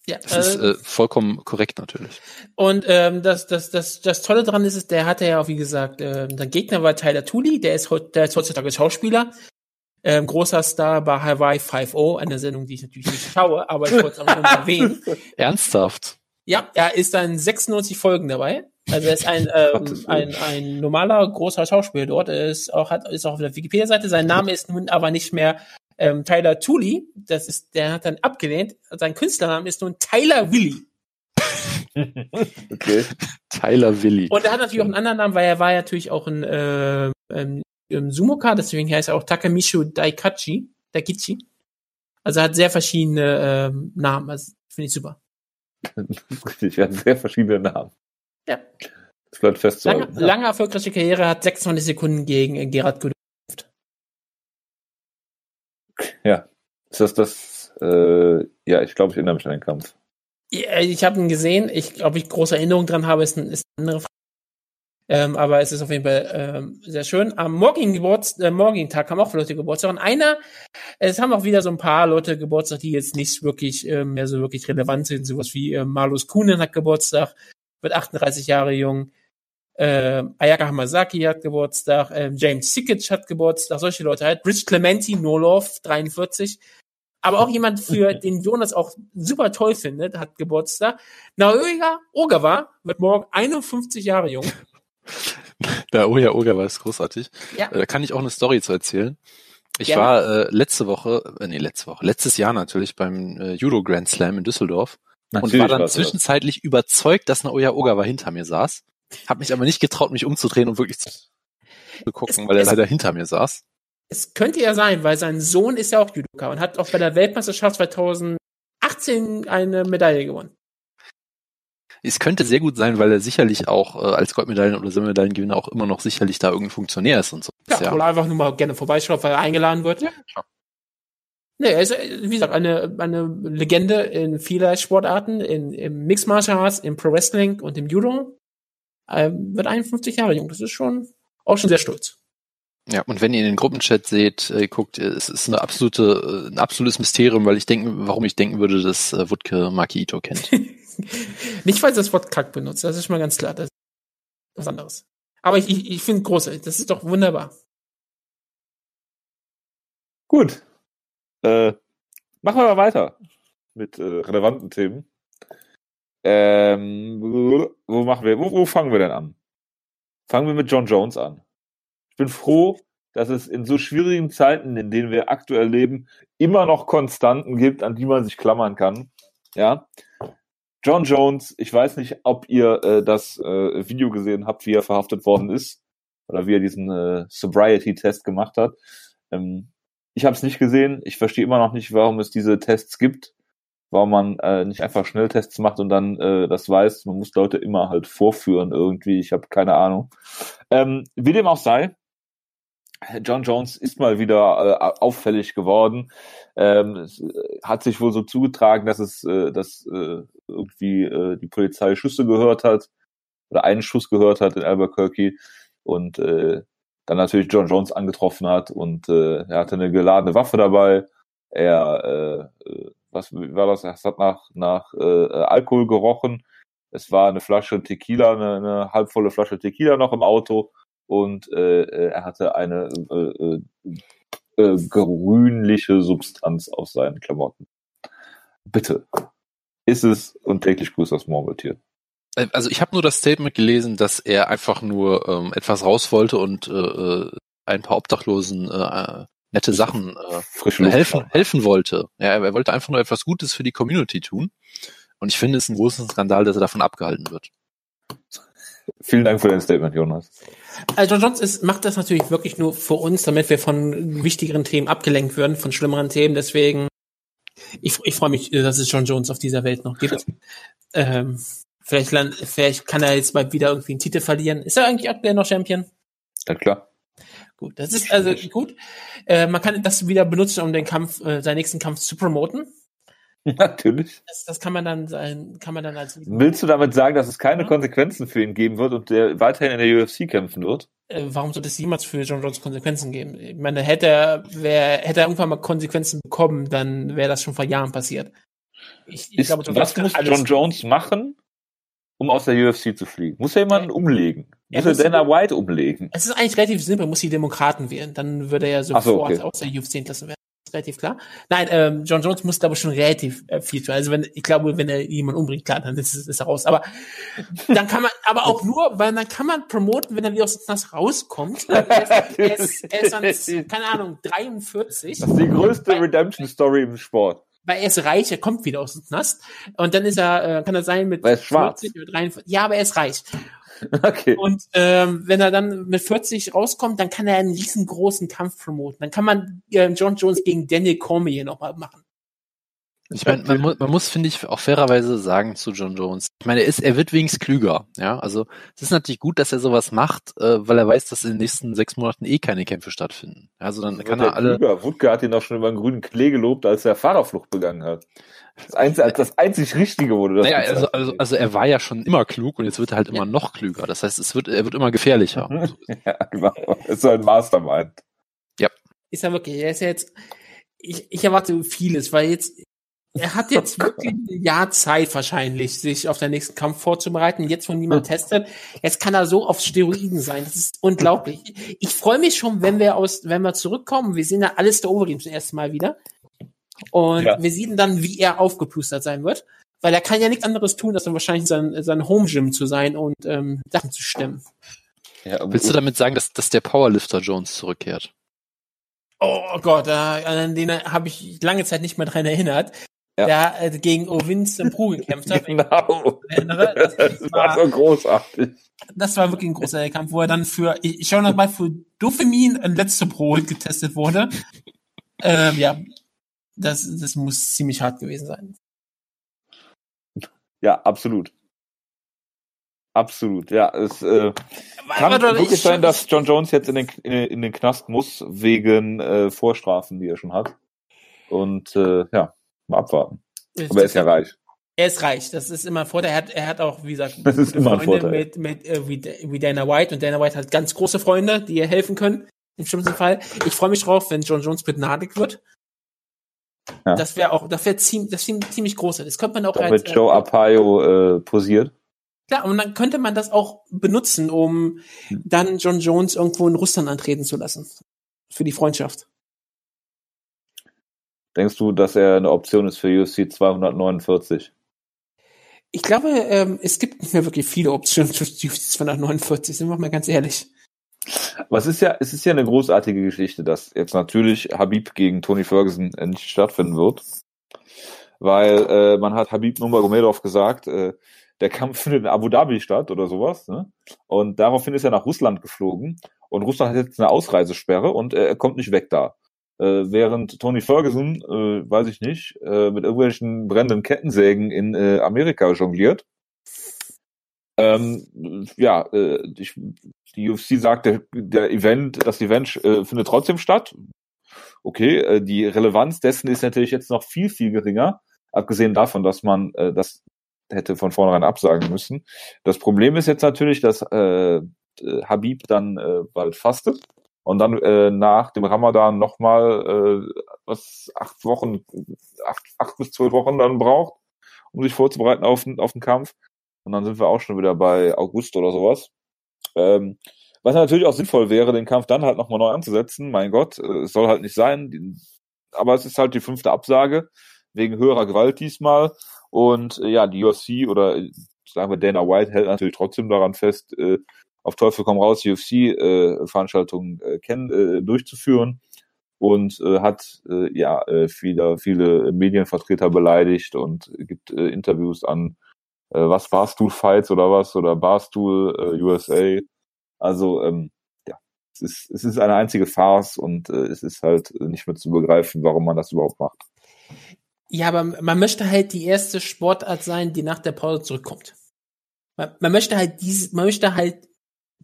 Ja, Das ist äh, äh, vollkommen korrekt natürlich. und ähm, das, das, das, das Tolle dran ist, ist, der hatte ja auch, wie gesagt, ähm, der Gegner war Tyler Tooley, der ist, der ist heutzutage Schauspieler. Ähm, großer Star bei Hawaii 5.0, eine Sendung, die ich natürlich nicht schaue, aber ich wollte es auch nur erwähnen. Ernsthaft. Ja, er ist dann 96 Folgen dabei. Also er ist ein, ähm, ein, ein normaler, großer Schauspieler dort. Er ist auch, hat, ist auch auf der Wikipedia-Seite. Sein Name ist nun aber nicht mehr ähm, Tyler Tooley. Das ist, der hat dann abgelehnt. Sein Künstlername ist nun Tyler Willy. Okay. Tyler Willy. Und er hat natürlich auch einen anderen Namen, weil er war ja natürlich auch ein äh, ähm, Sumoka, deswegen heißt er auch Takamishu Daikachi, Daikichi. Also er hat sehr verschiedene ähm, Namen. Also finde ich super. Richtig, er hat sehr verschiedene Namen. Ja. Das bleibt Lange, festzuhalten. ja. lange erfolgreiche Karriere, hat 26 Sekunden gegen äh, Gerard Godot. Ist das das, äh, ja, ich glaube, ich erinnere mich an den Kampf. Ja, Ich habe ihn gesehen. Ich, ob ich große Erinnerungen dran habe, ist, ein, ist eine andere Frage. Ähm, aber es ist auf jeden Fall ähm, sehr schön. Am morgigen Geburts äh, morgigen Tag haben auch Leute Geburtstag. Und einer, es haben auch wieder so ein paar Leute Geburtstag, die jetzt nicht wirklich ähm, mehr so wirklich relevant sind. Sowas wie ähm, Malus Kuhnen hat Geburtstag, wird 38 Jahre jung. Ähm, Ayaka Hamasaki hat Geburtstag, ähm, James Sikic hat Geburtstag, solche Leute halt. Rich Clementi, Nolov, 43. Aber auch jemand, für den Jonas auch super toll findet, hat Geburtstag. Naoya Ogawa wird morgen 51 Jahre jung. Der Oya Oga war es großartig. Ja. Äh, Da kann ich auch eine Story zu erzählen. Ich Gerne. war äh, letzte Woche, äh, nee, letzte Woche, letztes Jahr natürlich beim äh, Judo Grand Slam in Düsseldorf und war dann das. zwischenzeitlich überzeugt, dass Naoya Ogawa hinter mir saß. Hab mich aber nicht getraut, mich umzudrehen und wirklich zu gucken, Es- weil er leider hinter mir saß. Es könnte ja sein, weil sein Sohn ist ja auch Judoka und hat auch bei der Weltmeisterschaft 2018 eine Medaille gewonnen. Es könnte sehr gut sein, weil er sicherlich auch äh, als Goldmedaillen- oder Silbermedaillengewinner auch immer noch sicherlich da irgendwie Funktionär ist und so. Ja, ja. oder einfach nur mal gerne vorbeischaut, weil er eingeladen wird. Ja. Nee, er ist, äh, wie gesagt, eine, eine Legende in vieler Sportarten, in, im Mixed Martial Arts, im Pro Wrestling und im Judo. Ähm, wird 51 Jahre jung. Das ist schon, auch schon sehr stolz. Ja, und wenn ihr in den Gruppenchat seht, äh, guckt, äh, es ist eine absolute, äh, ein absolutes Mysterium, weil ich denke, warum ich denken würde, dass äh, Wutke Maki Ito kennt. Nicht, weil sie das Wort kack benutzt, das ist mal ganz klar. Das ist was anderes. Aber ich, ich, ich finde großartig. Das ist doch wunderbar. Gut. Äh, machen wir mal weiter mit äh, relevanten Themen. Ähm, wo machen wir, wo, wo fangen wir denn an? Fangen wir mit John Jones an. Ich bin froh, dass es in so schwierigen Zeiten, in denen wir aktuell leben, immer noch Konstanten gibt, an die man sich klammern kann. Ja. John Jones, ich weiß nicht, ob ihr äh, das äh, Video gesehen habt, wie er verhaftet worden ist oder wie er diesen äh, Sobriety-Test gemacht hat. Ähm, ich habe es nicht gesehen. Ich verstehe immer noch nicht, warum es diese Tests gibt. Warum man äh, nicht einfach Schnelltests macht und dann äh, das weiß. Man muss Leute immer halt vorführen irgendwie. Ich habe keine Ahnung. Ähm, wie dem auch sei, John Jones ist mal wieder äh, auffällig geworden. Ähm, es äh, hat sich wohl so zugetragen, dass es, äh, dass äh, irgendwie äh, die Polizei Schüsse gehört hat oder einen Schuss gehört hat in Albuquerque und äh, dann natürlich John Jones angetroffen hat und äh, er hatte eine geladene Waffe dabei. Er, äh, äh, was war das? Es hat nach nach äh, Alkohol gerochen. Es war eine Flasche Tequila, eine, eine halbvolle Flasche Tequila noch im Auto und äh, äh, er hatte eine äh, äh, äh, grünliche Substanz auf seinen Klamotten. Bitte. Ist es und täglich grüßt das Murmeltier. Äh, Also ich habe nur das Statement gelesen, dass er einfach nur ähm, etwas raus wollte und äh, ein paar Obdachlosen äh, nette Sachen äh, Frische helfen, helfen wollte. Ja, er wollte einfach nur etwas Gutes für die Community tun. Und ich finde es einen großen Skandal, dass er davon abgehalten wird. Vielen Dank für dein Statement, Jonas. Also John Jones ist, macht das natürlich wirklich nur für uns, damit wir von wichtigeren Themen abgelenkt werden, von schlimmeren Themen. Deswegen, ich, ich freue mich, dass es John Jones auf dieser Welt noch gibt. ähm, vielleicht, vielleicht kann er jetzt mal wieder irgendwie einen Titel verlieren. Ist er eigentlich aktuell noch Champion? Ja, klar. Gut, das ist also gut. Äh, man kann das wieder benutzen, um den Kampf, äh, seinen nächsten Kampf zu promoten. Natürlich. Das, das kann man dann sein, kann man dann als Willst du damit sagen, dass es keine Ja. Konsequenzen für ihn geben wird und der weiterhin in der UFC kämpfen wird? äh, warum sollte es jemals für John Jones Konsequenzen geben? Ich meine, hätte er, wär, hätte er irgendwann mal Konsequenzen bekommen, dann wäre das schon vor Jahren passiert. Ich, ich Ist, glaube, was muss John Jones machen, um aus der UFC zu fliegen? Muss er jemanden umlegen? Muss er muss- Dana White umlegen? Es ist eigentlich relativ simpel, muss die Demokraten wählen. Dann würde er ja Ach so, sofort okay. aus der UFC entlassen werden. Das ist relativ klar. Nein, ähm, John Jones muss ich schon relativ äh, viel tun. Also wenn, ich glaube, wenn er jemanden umbringt, klar, dann ist, ist er raus. Aber dann kann man, aber auch nur, weil dann kann man promoten, wenn er wieder aus dem Knast rauskommt. Er ist, er ist, er ist dann, keine Ahnung, 43. Das ist die größte Redemption-Story im Sport. Weil er ist reich, er kommt wieder aus dem Knast. Und dann ist er, äh, kann er sein mit er ist schwarz. 40 oder 43. Ja, aber er ist reich. Okay. Und ähm, wenn er dann mit 40 rauskommt, dann kann er einen riesengroßen Kampf promoten. Dann kann man äh, John Jones gegen Daniel Cormier nochmal machen. Ich meine, man, mu man muss, finde ich, auch fairerweise sagen zu John Jones. Ich meine, er ist, er wird wenigstens klüger. Ja, also es ist natürlich gut, dass er sowas macht, äh, weil er weiß, dass in den nächsten sechs Monaten eh keine Kämpfe stattfinden. Also dann kann er alle. Über. Wutke hat ihn doch schon über einen grünen Klee gelobt, als er Fahrerflucht begangen hat. Das, einzig, als das einzig Richtige wurde. Das Naja, also, also, also er war ja schon immer klug und jetzt wird er halt immer noch klüger. Das heißt, es wird, er wird immer gefährlicher. ja, genau. Es ist so ein Mastermind. Ist er wirklich, er ist ja jetzt, ich, ich erwarte vieles, weil jetzt, er hat jetzt wirklich ein Jahr Zeit wahrscheinlich, sich auf den nächsten Kampf vorzubereiten. Jetzt, wo niemand testet, jetzt kann er so auf Steroiden sein. Das ist unglaublich. Ich freue mich schon, wenn wir aus, wenn wir zurückkommen. Wir sehen ja alles der Overeem zum ersten Mal wieder. Und Ja. wir sehen dann, wie er aufgeplustert sein wird. Weil er kann ja nichts anderes tun, als dann wahrscheinlich sein, sein Home Gym zu sein und ähm, Sachen zu stemmen. Ja, Willst du damit sagen, dass, dass der Powerlifter Jones zurückkehrt? Oh Gott, äh, an den habe ich lange Zeit nicht mehr dran erinnert. Ja. Der äh, gegen Ovin Pro gekämpft hat. Genau. erinnere, das Das war so großartig. Das war wirklich ein großer Kampf, wo er dann für, ich, ich schaue noch mal, für Dophamin ein letzter Pro getestet wurde. ähm, ja, das, das muss ziemlich hart gewesen sein. Ja, absolut. Absolut, ja. Es äh, kann Aber wirklich ich- sein, dass John Jones jetzt in den, in, in den Knast muss, wegen äh, Vorstrafen, die er schon hat. Und äh, ja, mal abwarten. Aber er ist ja reich. Er ist reich, das ist immer ein Vorteil. Er hat, er hat auch, wie gesagt, Das ist immer ein Freunde Vorteil. mit, mit äh, wie, wie Dana White und Dana White hat ganz große Freunde, die ihr helfen können, im schlimmsten Fall. Ich freue mich drauf, wenn John Jones begnadigt wird. Ja. Das wäre auch, das wäre ziemlich, das ziemlich, ziemlich groß. Das könnte man auch als, mit Joe Arpaio äh, posiert. Klar, und dann könnte man das auch benutzen, um dann John Jones irgendwo in Russland antreten zu lassen. Für die Freundschaft. Denkst du, dass er eine Option ist für UFC 249? Ich glaube, ähm, es gibt nicht mehr wirklich viele Optionen für die 249, sind wir mal ganz ehrlich. Aber es ist ja, es ist ja eine großartige Geschichte, dass jetzt natürlich Habib gegen Tony Ferguson äh, nicht stattfinden wird. Weil äh, man hat Habib Nurmagomedov gesagt, äh, der Kampf findet in Abu Dhabi statt oder sowas. Ne? Und daraufhin ist er nach Russland geflogen. Und Russland hat jetzt eine Ausreisesperre und äh, er kommt nicht weg da. Äh, während Tony Ferguson, äh, weiß ich nicht, äh, mit irgendwelchen brennenden Kettensägen in äh, Amerika jongliert. Ähm, ja, äh, ich, die UFC sagt, der, der Event, das Event äh, findet trotzdem statt. Okay, äh, die Relevanz dessen ist natürlich jetzt noch viel, viel geringer, abgesehen davon, dass man äh, das hätte von vornherein absagen müssen. Das Problem ist jetzt natürlich, dass äh, Habib dann äh, bald fastet und dann äh, nach dem Ramadan nochmal äh, was acht Wochen, acht, acht bis zwölf Wochen dann braucht, um sich vorzubereiten auf, den- auf den Kampf. Und dann sind wir auch schon wieder bei August oder sowas. Ähm, was natürlich auch sinnvoll wäre, den Kampf dann halt nochmal neu anzusetzen. Mein Gott, äh, es soll halt nicht sein. Aber es ist halt die fünfte Absage wegen höherer Gewalt diesmal. Und äh, ja, die UFC oder äh, sagen wir Dana White hält natürlich trotzdem daran fest, äh, auf Teufel komm raus UFC-Veranstaltungen äh, kennen, äh, durchzuführen und äh, hat äh, ja äh, viele, viele Medienvertreter beleidigt und gibt äh, Interviews an äh, was Barstool Fights oder was oder Barstool äh, USA. Also ähm, ja, es ist, es ist eine einzige Farce und äh, es ist halt nicht mehr zu begreifen, warum man das überhaupt macht. Ja, aber man möchte halt die erste Sportart sein, die nach der Pause zurückkommt. Man, man möchte halt diese, man möchte halt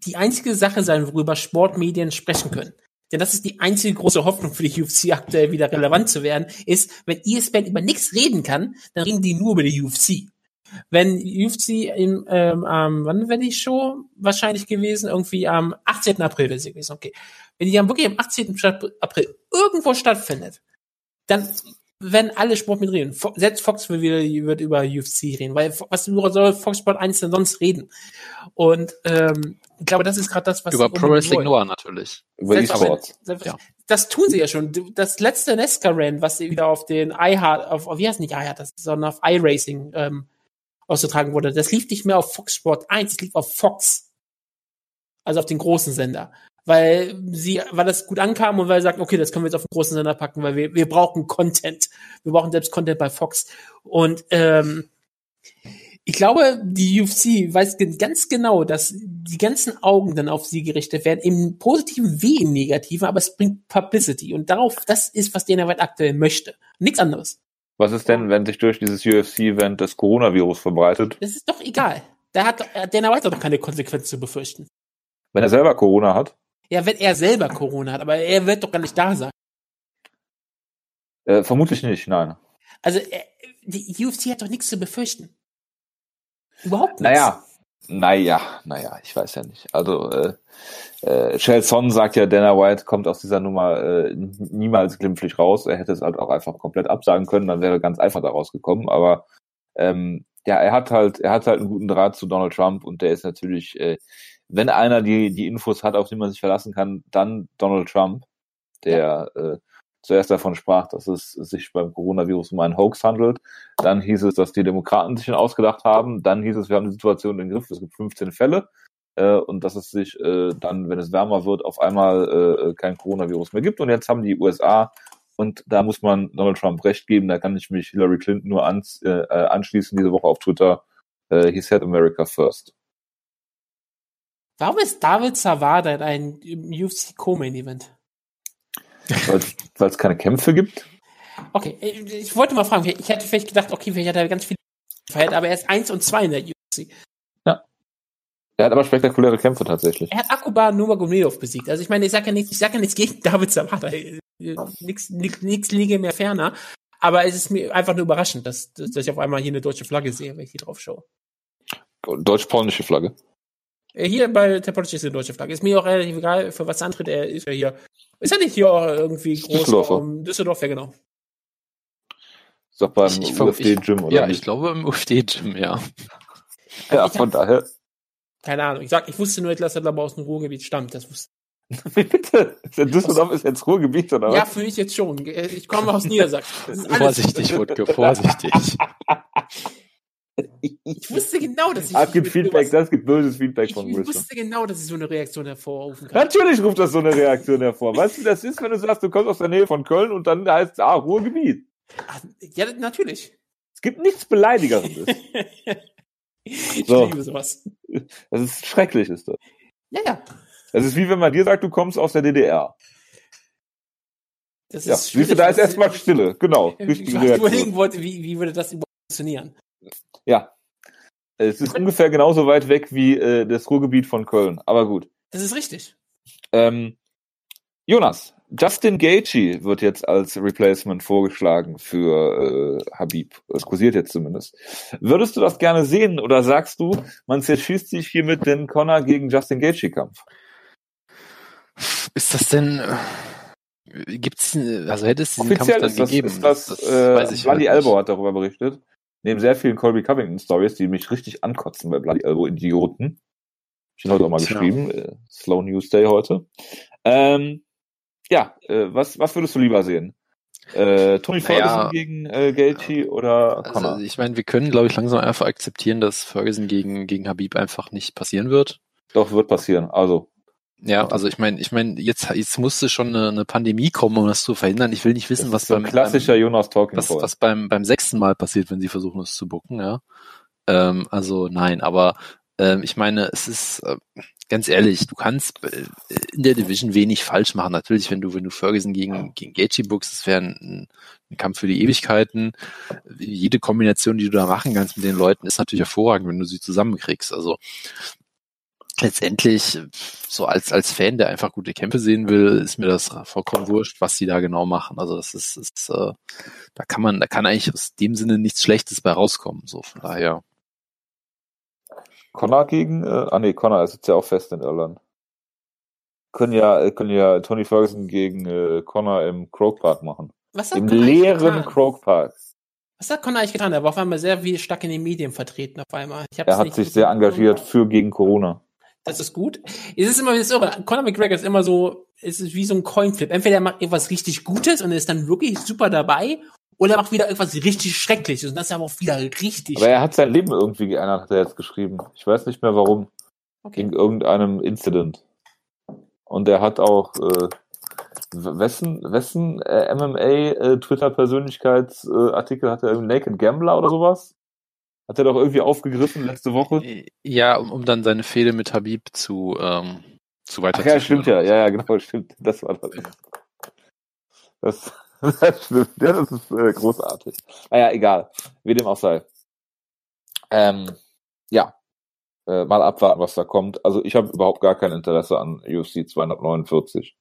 die einzige Sache sein, worüber Sportmedien sprechen können. Denn das ist die einzige große Hoffnung für die UFC aktuell wieder relevant zu werden, ist, wenn ESPN über nichts reden kann, dann reden die nur über die UFC. Wenn UFC im, ähm, ähm, wann wäre die Show wahrscheinlich gewesen? Irgendwie am 18. April wäre sie gewesen, okay. Wenn die dann wirklich am 18. April irgendwo stattfindet, dann werden alle Sport mit reden. Selbst Fox will wieder wird über UFC reden, weil was soll Fox Sport 1 denn sonst reden? Und ähm, ich glaube, das ist gerade das, was über Pro Wrestling Noah natürlich. Über E-Sports. Ja. Das tun sie ja schon. Das letzte Nesca-Rand, was sie wieder auf den iHeart, auf, auf wie heißt nicht iHeart, das, sondern auf iRacing ähm, ausgetragen wurde, das lief nicht mehr auf Fox Sport 1, es lief auf Fox. Also auf den großen Sender weil sie, weil das gut ankam und weil sie sagten, okay, das können wir jetzt auf den großen Sender packen, weil wir, wir brauchen Content. Wir brauchen selbst Content bei Fox. Und ähm, ich glaube, die UFC weiß ganz genau, dass die ganzen Augen dann auf sie gerichtet werden, im Positiven wie im Negativen, aber es bringt Publicity. Und darauf, das ist, was Dana White aktuell möchte. Nichts anderes. Was ist denn, wenn sich durch dieses UFC-Event das Coronavirus verbreitet? Das ist doch egal. Da hat Dana White doch keine Konsequenzen zu befürchten. Wenn er selber Corona hat? Ja, wenn er selber Corona hat, aber er wird doch gar nicht da sein. Äh, vermutlich nicht, nein. Also äh, die UFC hat doch nichts zu befürchten. Überhaupt nichts. Naja, naja, naja, ich weiß ja nicht. Also äh, äh, Shelson sagt ja, Dana White kommt aus dieser Nummer äh, niemals glimpflich raus. Er hätte es halt auch einfach komplett absagen können, dann wäre ganz einfach da rausgekommen. Aber ähm, ja, er hat halt, er hat halt einen guten Draht zu Donald Trump und der ist natürlich äh, wenn einer die, die Infos hat, auf die man sich verlassen kann, dann Donald Trump, der ja. äh, zuerst davon sprach, dass es sich beim Coronavirus um einen Hoax handelt. Dann hieß es, dass die Demokraten sich den ausgedacht haben. Dann hieß es, wir haben die Situation im Griff, es gibt 15 Fälle. Äh, und dass es sich äh, dann, wenn es wärmer wird, auf einmal äh, kein Coronavirus mehr gibt. Und jetzt haben die USA, und da muss man Donald Trump recht geben, da kann ich mich Hillary Clinton nur ans, äh, äh anschließen, diese Woche auf Twitter, äh, he said America first. Warum ist David Zavada in einem UFC Co-Main Event? Weil es keine Kämpfe gibt? Okay, ich wollte mal fragen, ich hätte vielleicht gedacht, okay, vielleicht hat er ganz viel verhält, aber er ist eins und zwei in der UFC. Ja. Er hat aber spektakuläre Kämpfe tatsächlich. Er hat Akuba Nurmagomedov besiegt. Also ich meine, ich sage ja nichts, ich sage ja nichts gegen David Zavada. Nichts, liege mir ferner. Aber es ist mir einfach nur überraschend, dass, dass ich auf einmal hier eine deutsche Flagge sehe, wenn ich hier drauf schaue. Deutsch-polnische Flagge. Äh, hier bei Topology ist eine deutsche Flagge. Ist mir auch relativ egal, für was antritt. Er ist ja hier. Ist er nicht hier irgendwie groß? Düsseldorfer. Um, Düsseldorf, ja genau. Ist doch beim UFD-Gym, oder? Ja, nicht? ich glaube im UFD-Gym, ja. Ja, von daher. Keine Ahnung. Ich sag, ich wusste nur, dass er glaube aus dem Ruhrgebiet stammt. Das wusste Wie bitte? Düsseldorf ist jetzt Ruhrgebiet, oder was? Ja, für mich jetzt schon. Ich komme aus Niedersachsen. Vorsichtig, Wutke, vorsichtig. Ich wusste genau, dass ich. Ah, es gibt Feedback, das gibt böses Feedback ich von. Ich wusste genau, dass ich so eine Reaktion hervorrufen kann. Natürlich ruft das so eine Reaktion hervor. Weißt du, das ist, wenn du sagst, du kommst aus der Nähe von Köln und dann heißt es, ah, Ruhrgebiet. Ach, ja, natürlich. Es gibt nichts Beleidigeres. ich so. liebe sowas. Das ist schrecklich, ist das. Ja, ja. Das ist wie wenn man dir sagt, du kommst aus der DDR. Das ist ja, siehst du, da ist erstmal Stille. Genau. Ich überlegen wollte, wie, wie würde das überhaupt funktionieren? Ja. Es ist ungefähr genauso weit weg wie äh, das Ruhrgebiet von Köln, aber gut. Das ist richtig. Ähm, Jonas, Justin Gaethje wird jetzt als Replacement vorgeschlagen für äh, Habib. Es kursiert jetzt zumindest. Würdest du das gerne sehen oder sagst du, man zerschießt sich hier mit den Connor gegen Justin Gaethje Kampf? Ist das denn äh, gibt's also hätte es diesen Offiziell Kampf dann ist das, gegeben? Ist das, das äh, weiß ich Bloody halt Elbow hat darüber berichtet neben sehr vielen Colby Covington Stories, die mich richtig ankotzen bei Bloody Elbow Idioten. Ich habe heute auch mal Tja. geschrieben, äh, Slow News Day heute. Ähm, ja, äh, was, was würdest du lieber sehen? Äh, Tony Ferguson naja, gegen äh, Gaethje oder also Conor? Also ich meine, wir können, glaube ich, langsam einfach akzeptieren, dass Ferguson gegen, gegen Habib einfach nicht passieren wird. Doch, wird passieren. Also, Ja, also ich meine, ich meine, jetzt, jetzt musste schon eine, eine Pandemie kommen, um das zu verhindern. Ich will nicht wissen, was so beim, klassischer Jonas Talking was, was beim, beim sechsten Mal passiert, wenn sie versuchen, es zu bucken, ja. Ähm, also nein, aber ähm, ich meine, es ist äh, ganz ehrlich, du kannst äh, in der Division wenig falsch machen. Natürlich, wenn du, wenn du Ferguson gegen, gegen Gaethje bookst, das wäre ein, ein Kampf für die Ewigkeiten. Jede Kombination, die du da machen kannst mit den Leuten, ist natürlich hervorragend, wenn du sie zusammenkriegst. Also letztendlich, so als, als Fan, der einfach gute Kämpfe sehen will, ist mir das vollkommen wurscht, was die da genau machen. Also das ist, ist äh, da kann man, da kann eigentlich aus dem Sinne nichts Schlechtes bei rauskommen. So, von daher. Connor gegen, äh, ah nee, Connor ist jetzt ja auch fest in Irland. Können ja, äh, können ja Tony Ferguson gegen äh, Connor im Croke Park machen. Was hat Im leeren? Croke Park. Was hat Connor eigentlich getan? Er war auf einmal sehr wie stark in den Medien vertreten auf einmal. Ich hab's Er hat nicht sich sehr engagiert für gegen Corona. Das ist gut. Es ist immer das ist irre. Conor McGregor ist immer so, es ist wie so ein Coinflip. Entweder er macht irgendwas richtig Gutes und ist dann wirklich super dabei, oder er macht wieder irgendwas richtig Schreckliches und das ist aber auch wieder richtig. Aber er hat sein Leben irgendwie geändert, hat er jetzt geschrieben. Ich weiß nicht mehr warum. okay. Wegen irgendeinem Incident. Und er hat auch, äh, wessen, wessen äh, MMA äh, Twitter-Persönlichkeitsartikel äh, Artikel hat er irgendwie Naked Gambler oder sowas? Hat er doch irgendwie aufgegriffen letzte Woche? Ja, um, um dann seine Fehde mit Habib zu, ähm, zu weiter Ach ja, stimmt ja. Ja, ja, genau, stimmt. Das war das. Das, das stimmt. Ja, das ist äh, großartig. Naja, egal. Wie dem auch sei. Ähm, ja. Äh, mal abwarten, was da kommt. Also ich habe überhaupt gar kein Interesse an UFC 249.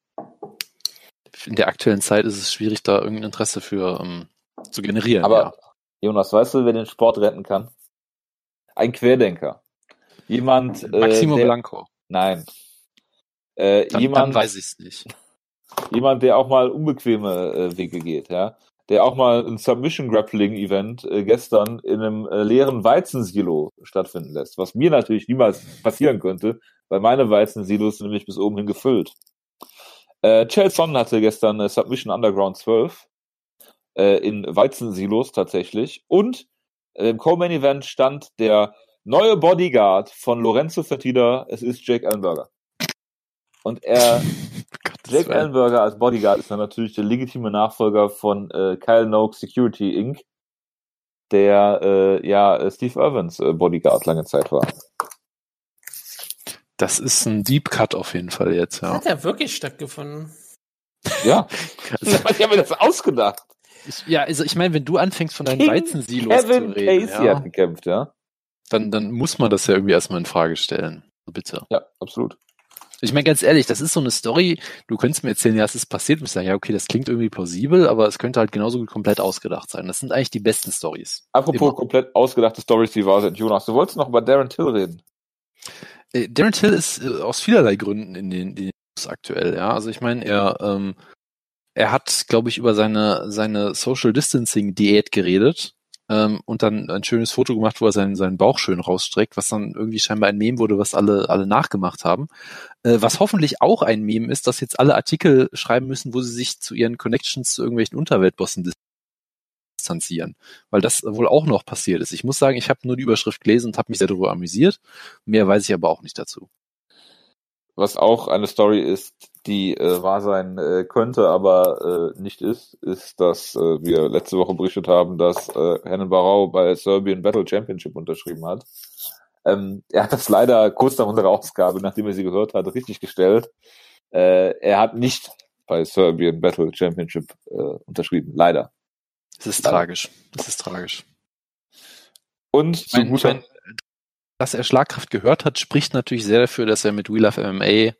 In der aktuellen Zeit ist es schwierig, da irgendein Interesse für ähm, zu generieren. Aber ja. Jonas, weißt du, wer den Sport retten kann? Ein Querdenker. Jemand, äh, Maximo der, Blanco. nein. Äh, Dann, jemand, dann weiß ich es nicht. jemand, der auch mal unbequeme äh, Wege geht, ja. Der auch mal ein Submission Grappling Event äh, gestern in einem äh, leeren Weizensilo stattfinden lässt, was mir natürlich niemals passieren könnte, weil meine Weizensilos sind nämlich bis oben hin gefüllt. Äh, Chael Sonnen hatte gestern äh, Submission Underground 12 äh, in Weizensilos tatsächlich und äh, im Co-Main Event stand der neue Bodyguard von Lorenzo Fertitta, es ist Jake Ellenberger. Und er Jake. Ellenberger als Bodyguard ist dann natürlich der legitime Nachfolger von äh, Kyle Noak Security Inc., der äh, ja äh, Steve Irwins äh, Bodyguard lange Zeit war. Das ist ein Deep Cut auf jeden Fall jetzt, Das ja. hat ja wirklich stattgefunden. Ja, Also, ich habe mir das ausgedacht. Ich, ja, also ich meine, wenn du anfängst von deinen King Weizensilos Kevin zu reden, Casey ja, hat gekämpft, ja. dann, dann muss man das ja irgendwie erstmal in Frage stellen. Also Bitte. Ja, absolut. Ich meine, ganz ehrlich, das ist so eine Story, du könntest mir erzählen, ja, es ist passiert, und ich sage, ja, okay, das klingt irgendwie plausibel, aber es könnte halt genauso gut komplett ausgedacht sein. Das sind eigentlich die besten Stories. Apropos Immer. komplett ausgedachte Stories, die wahr sind. Jonas, du wolltest noch über Darren Till reden. Äh, Darren Till ist äh, aus vielerlei Gründen in den, in den News aktuell, ja. Also ich meine, er, ähm, er hat, glaube ich, über seine, seine Social Distancing Diät geredet ähm, und dann ein schönes Foto gemacht, wo er seinen, seinen Bauch schön rausstreckt, was dann irgendwie scheinbar ein Meme wurde, was alle, alle nachgemacht haben. Äh, was hoffentlich auch ein Meme ist, dass jetzt alle Artikel schreiben müssen, wo sie sich zu ihren Connections zu irgendwelchen Unterweltbossen distanzieren, weil das wohl auch noch passiert ist. Ich muss sagen, ich habe nur die Überschrift gelesen und habe mich sehr darüber amüsiert. Mehr weiß ich aber auch nicht dazu. Was auch eine Story ist, die äh, wahr sein äh, könnte, aber äh, nicht ist, ist, dass äh, wir letzte Woche berichtet haben, dass äh, Hennen Barau bei Serbian Battle Championship unterschrieben hat. Ähm, er hat das leider kurz nach unserer Ausgabe, nachdem er sie gehört hat, richtig gestellt. Äh, er hat nicht bei Serbian Battle Championship äh, unterschrieben, leider. Es ist Leider. tragisch. Es ist tragisch. Und zu mein, guter mein, dass er Schlagkraft gehört hat, spricht natürlich sehr dafür, dass er mit We Love MMA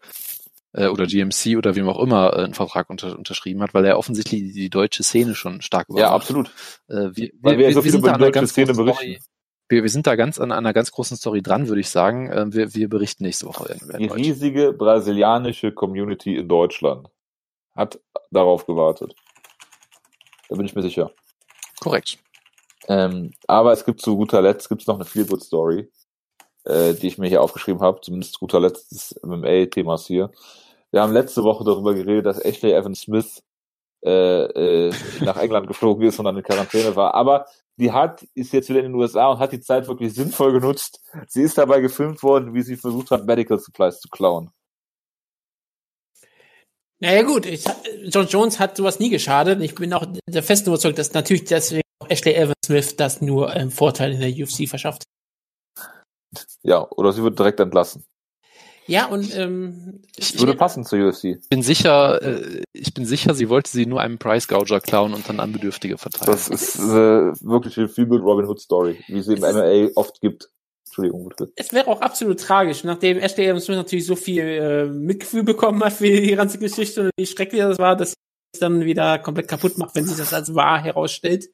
äh, oder GMC oder wem auch immer äh, einen Vertrag unter, unterschrieben hat, weil er offensichtlich die, deutsche Szene schon stark ja, überwacht. absolut. Äh, wir, Weil wir so viel sind über da die an einer deutsche ganz Szene großen berichten. Story, wir, wir sind da ganz an einer ganz großen Story dran, würde ich sagen. Ähm, wir, wir berichten nächste Woche. Die riesige brasilianische Community in Deutschland hat darauf gewartet. Da bin ich mir sicher. Korrekt. Ähm, aber es gibt zu guter Letzt gibt's noch eine Feelgood Story, äh, die ich mir hier aufgeschrieben habe, zumindest zu guter Letzt des MMA-Themas hier. Wir haben letzte Woche darüber geredet, dass Ashley Evan Smith äh, äh, nach England geflogen ist und dann in Quarantäne war. Aber die hat, ist jetzt wieder in den USA und hat die Zeit wirklich sinnvoll genutzt. Sie ist dabei gefilmt worden, wie sie versucht hat, Medical Supplies zu klauen. Naja gut, ich, John Jones hat sowas nie geschadet. Ich bin auch der festen überzeugt, dass natürlich deswegen auch Ashley Evans Smith das nur einen Vorteil in der UFC verschafft. Ja, oder sie wird direkt entlassen. Ja, und ähm, ich würde passen zur UFC. bin sicher, äh, ich bin sicher, sie wollte sie nur einem Price Gouger klauen und dann an Bedürftige verteilen. Das ist äh, wirklich eine Feel Good Robin Hood Story, wie sie im MMA oft gibt. Entschuldigung, bitte. Es wäre auch absolut tragisch, nachdem Ashley Smith natürlich so viel äh, Mitgefühl bekommen hat für die ganze Geschichte und wie schrecklich das war, dass sie es dann wieder komplett kaputt macht, wenn sich das als wahr herausstellt.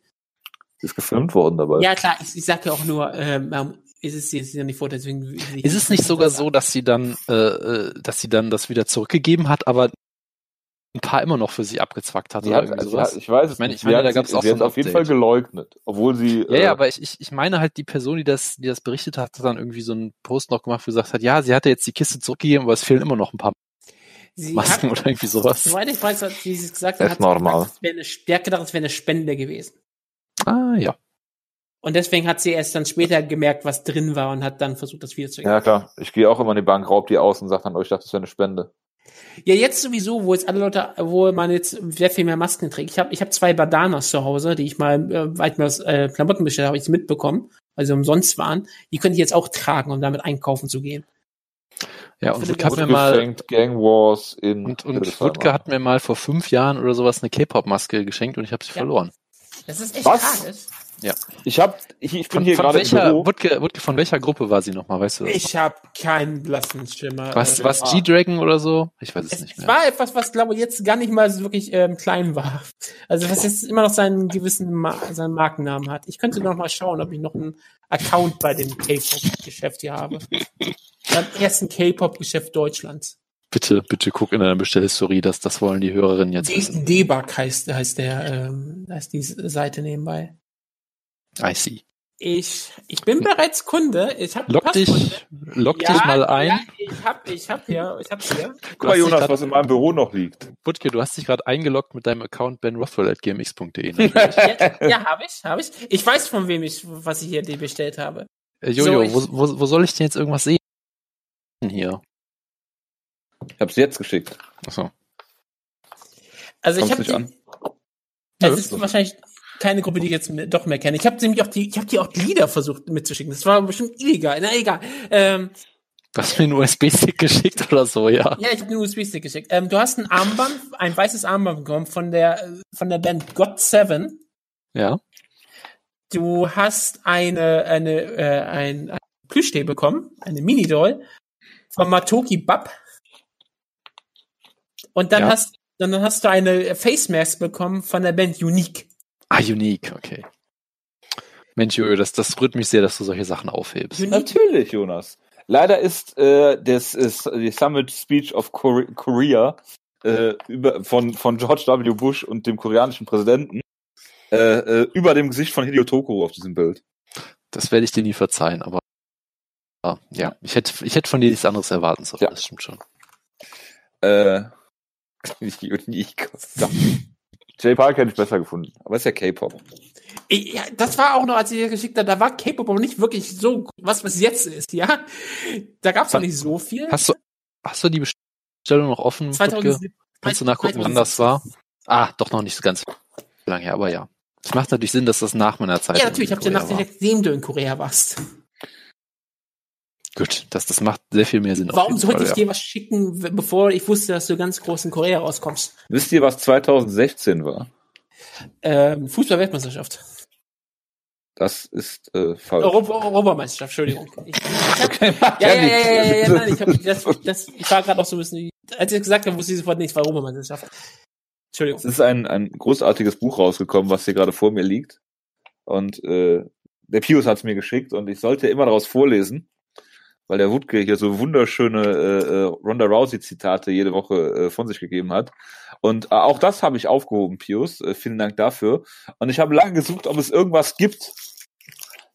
Sie ist gefilmt worden dabei. Ja klar, ich, ich sag ja auch nur, ähm, ist es jetzt ja nicht vor, deswegen. Ist es nicht sogar so, dass sie dann, äh, äh, dass sie dann das wieder zurückgegeben hat, aber ein paar immer noch für sie abgezwackt hat Sie oder hat, irgendwie sowas? hat, ich weiß es Ich meine, nicht. ich meine, sie da hat, gab's sie, auch sie so hat auf jeden Fall geleugnet, obwohl sie. Ja, äh, ja, aber ich, ich, ich meine halt, die Person, die das, die das berichtet hat, hat dann irgendwie so einen Post noch gemacht, wo sie gesagt hat, ja, sie hatte jetzt die Kiste zurückgegeben, aber es fehlen immer noch ein paar Sie Masken hat, oder irgendwie sowas. soweit ich weiß, hat, wie sie es gesagt Das hat, hat normal. gesagt, es wäre eine, der hat gedacht, es wäre eine Spende gewesen. Ah, ja. Und deswegen hat sie erst dann später gemerkt, was drin war und hat dann versucht, das wieder zu ja, klar. Ich gehe auch immer in die Bank, raub die aus und sag dann, oh, ich dachte, das wäre eine Spende. Ja, jetzt sowieso, wo jetzt alle Leute, wo man jetzt sehr viel mehr Masken trägt. Ich habe ich hab zwei Badanas zu Hause, die ich mal, äh, weil ich mir aus äh, Klamotten bestellt habe, ich mitbekommen, weil sie umsonst waren. Die könnte ich jetzt auch tragen, um damit einkaufen zu gehen. Ja, und Wutke hat mir mal, Gang Wars in und, und. Wutke hat mir mal vor fünf Jahren oder sowas eine K-Pop-Maske geschenkt und ich habe sie Ja. verloren. Das ist echt Was? tragisch. Ich hab, ich, ich bin Von, hier von gerade im welcher, Büro. Wutke, Wutke, von welcher Gruppe war sie nochmal, weißt du das? Ich habe keinen blassen Schimmer. Was, Äh, was G-Dragon oder so? Ich weiß es Es, nicht es mehr. war etwas, was glaube ich jetzt gar nicht mal so wirklich ähm, klein war. Also was jetzt immer noch seinen gewissen Ma seinen Markennamen hat. Ich könnte noch mal schauen, ob ich noch einen Account bei dem K-Pop-Geschäft hier habe. Beim ersten K-Pop-Geschäft Deutschlands. Bitte, bitte guck in deiner Bestellhistorie, das, das wollen die Hörerinnen jetzt wissen. Debug heißt, heißt der, ähm, heißt die Seite nebenbei. I see. Ich, ich bin bereits Kunde. Ich habe Lock dich, lock dich mal ein. Ja, ich hab, ich hab hier, ich hab hier. Guck mal, Jonas, grad- was in meinem Büro noch liegt. Wutke, du hast dich gerade eingeloggt mit deinem Account benrothwell.gmx.de. Ja, ja habe ich, habe ich. Ich weiß von wem ich, was ich hier bestellt habe. äh, Jojo, So, wo, wo, wo soll ich denn jetzt irgendwas sehen? Hier. Ich hab's jetzt geschickt. Achso. Also ich Kommt's habe? Es ist wahrscheinlich keine Gruppe, die ich jetzt doch mehr kenne. Ich habe nämlich auch die, ich habe die auch Lieder versucht mitzuschicken. Das war bestimmt illegal. Na egal. Ähm, Du hast mir einen USB-Stick geschickt oder so, ja. ja, ich habe den USB-Stick geschickt. Ähm, du hast ein Armband, ein weißes Armband bekommen von der von der Band God Seven. Ja. Du hast eine eine äh, ein, ein Plüschtee bekommen, eine Mini-Doll von Matoki Bab. Und dann Ja. hast dann hast du eine Face Mask bekommen von der Band Unique. Ah, unique, okay. Mensch, Jojo, das, das rührt mich sehr, dass du solche Sachen aufhebst. Unique Natürlich, Jonas. Leider ist äh, das ist die Summit Speech of Kore- Korea äh, über, von, von George W. Bush und dem koreanischen Präsidenten äh, äh, über dem Gesicht von Hideo Toko auf diesem Bild. Das werde ich dir nie verzeihen, aber ah, ja, ich hätte, ich hätte von dir nichts anderes erwarten sollen, Ja. das stimmt schon. Äh, unique. Ja. Jay Parker hätte ich besser gefunden, aber ist ja K-Pop. Ja, das war auch noch, als ich dir geschickt habe, da war K-Pop aber nicht wirklich so, was was jetzt ist, ja. Da gab's noch nicht so viel. Hast du, hast du die Bestellung noch offen? Wutke? 2007 Kannst du nachgucken, wann das war? Ah, doch noch nicht so ganz lange her, aber ja. Es macht natürlich Sinn, dass das nach meiner Zeit Ja, natürlich, ich in hab dir nach nachdem du in Korea warst. Gut, das, das macht sehr viel mehr Sinn. Warum sollte Fall, ich ja. dir was schicken, bevor ich wusste, dass du ganz groß in Korea rauskommst? Wisst ihr, was 2016 war? Ähm, Fußball-Weltmeisterschaft. Das ist äh, falsch. Europa Europameisterschaft, Entschuldigung. Ich, ich hab, Okay, ja, ja, ja, ja, ja, ja, nein, ich, hab, das, das, ich war gerade auch so ein bisschen, als ich gesagt habe, wusste ich sofort nicht, es war Europameisterschaft. Entschuldigung. Es ist ein, ein großartiges Buch rausgekommen, was hier gerade vor mir liegt. Und äh, der Pius hat es mir geschickt und ich sollte immer daraus vorlesen, weil der Wutke hier so wunderschöne äh, äh, Ronda Rousey-Zitate jede Woche äh, von sich gegeben hat. Und äh, auch das habe ich aufgehoben, Pius. Äh, vielen Dank dafür. Und ich habe lange gesucht, ob es irgendwas gibt,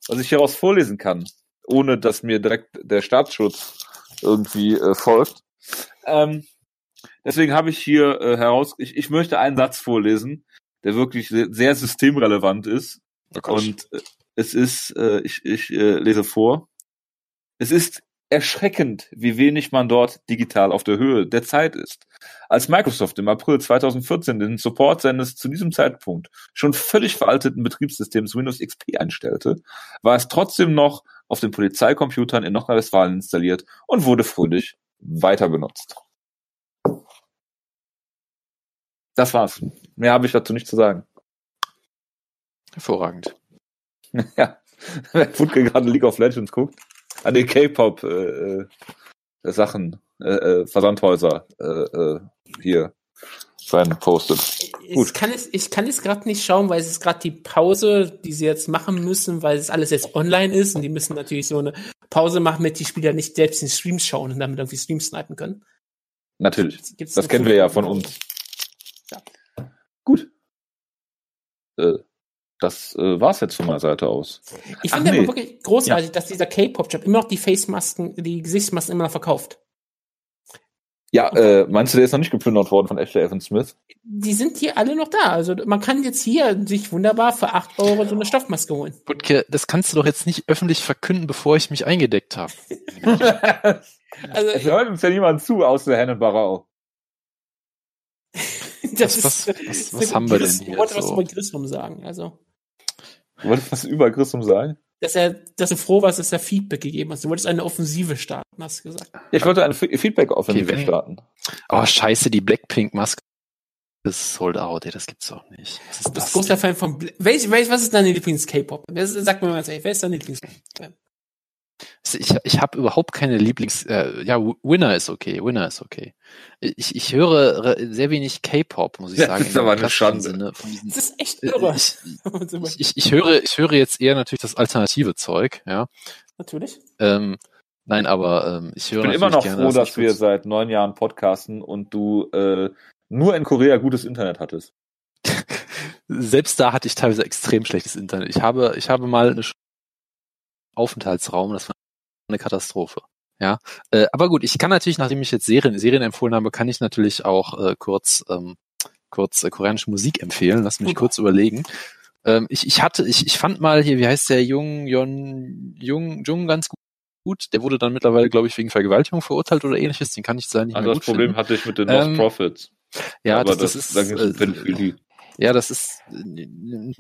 was ich hieraus vorlesen kann, ohne dass mir direkt der Staatsschutz irgendwie äh, folgt. Ähm, Deswegen habe ich hier äh, heraus, ich, ich möchte einen Satz vorlesen, der wirklich sehr, sehr systemrelevant ist. Oh Und äh, es ist, äh, ich, ich äh, lese vor. Es ist erschreckend, wie wenig man dort digital auf der Höhe der Zeit ist. Als Microsoft im April 2014 den Support seines zu diesem Zeitpunkt schon völlig veralteten Betriebssystems Windows XP einstellte, war es trotzdem noch auf den Polizeicomputern in Nordrhein-Westfalen installiert und wurde fröhlich weiter benutzt. Das war's. Mehr habe ich dazu nicht zu sagen. Hervorragend. ja. Wenn Futke gerade League of Legends guckt, an den K-Pop äh, äh, Sachen, äh, äh, Versandhäuser äh, äh, hier sein postet. Ich Gut. kann es, ich kann es gerade nicht schauen, weil es ist gerade die Pause, die sie jetzt machen müssen, weil es alles jetzt online ist und die müssen natürlich so eine Pause machen, damit die Spieler nicht selbst in Streams schauen und damit irgendwie Streams snipen können. Natürlich. Gibt's Das kennen wir ja von uns. Ja. Gut. Äh, das äh, war's jetzt von meiner Seite aus. Ich finde nee. aber wirklich großartig, dass dieser K-Pop-Shop immer noch die Face-Masken, die Gesichtsmasken immer noch verkauft. Ja, äh, meinst du, der ist noch nicht geplündert worden von Ashley Evan Smith? Die sind hier alle noch da. Also man kann jetzt hier sich wunderbar für 8 Euro so eine Stoffmaske holen. Butke, das kannst du doch jetzt nicht öffentlich verkünden, bevor ich mich eingedeckt habe. Also es hört uns ja niemand zu, außer Hennen Barau. das was- ist, was- was haben wir denn hier Ich wollte was so? über Grissom sagen. Also, Du wolltest was über Christum sagen? dass er, dass du froh warst, dass er Feedback gegeben hast. Du wolltest eine Offensive starten, hast du gesagt. Ja, ich wollte ein Fe- Feedback auf Okay, starten. Oh, scheiße, die Blackpink-Maske ist sold out, ey, das gibt's doch nicht. Was ist Du bist das? großer Fan von, Bla- welch, welch, was ist deine Lieblings-K-Pop? Sag mir mal, ey, wer ist dein Lieblings Ich, ich habe überhaupt keine Lieblings... Äh, ja, Winner ist okay, Winner ist okay. Ich, ich höre re- sehr wenig K-Pop, muss ich Das sagen. ist in dem aber eine Schande. Sinne diesen, Das ist echt äh, irre. ich, ich, ich, höre, ich höre jetzt eher natürlich das alternative Zeug, ja. Natürlich. Ähm, nein, aber ähm, ich höre Ich bin immer noch gerne, froh, dass ich wir seit neun Jahren podcasten und du äh, nur in Korea gutes Internet hattest. selbst da hatte ich teilweise extrem schlechtes Internet. Ich habe, ich habe mal eine Aufenthaltsraum, das war eine Katastrophe. Ja, äh, aber gut, ich kann natürlich, nachdem ich jetzt Serien, Serien empfohlen habe, kann ich natürlich auch äh, kurz, ähm, kurz äh, koreanische Musik empfehlen. Lass mich kurz überlegen. Ähm, ich, ich hatte, ich, ich fand mal hier, wie heißt der Jung, Jon, Jung, Jung ganz gut. Gut, der wurde dann mittlerweile, glaube ich, wegen Vergewaltigung verurteilt oder ähnliches. Den kann ich sein nicht Also mehr das gut Problem finden. hatte ich mit den Lost Ähm, Profits. Ja, aber das, das, ist, da ging's um äh, ja, das ist äh,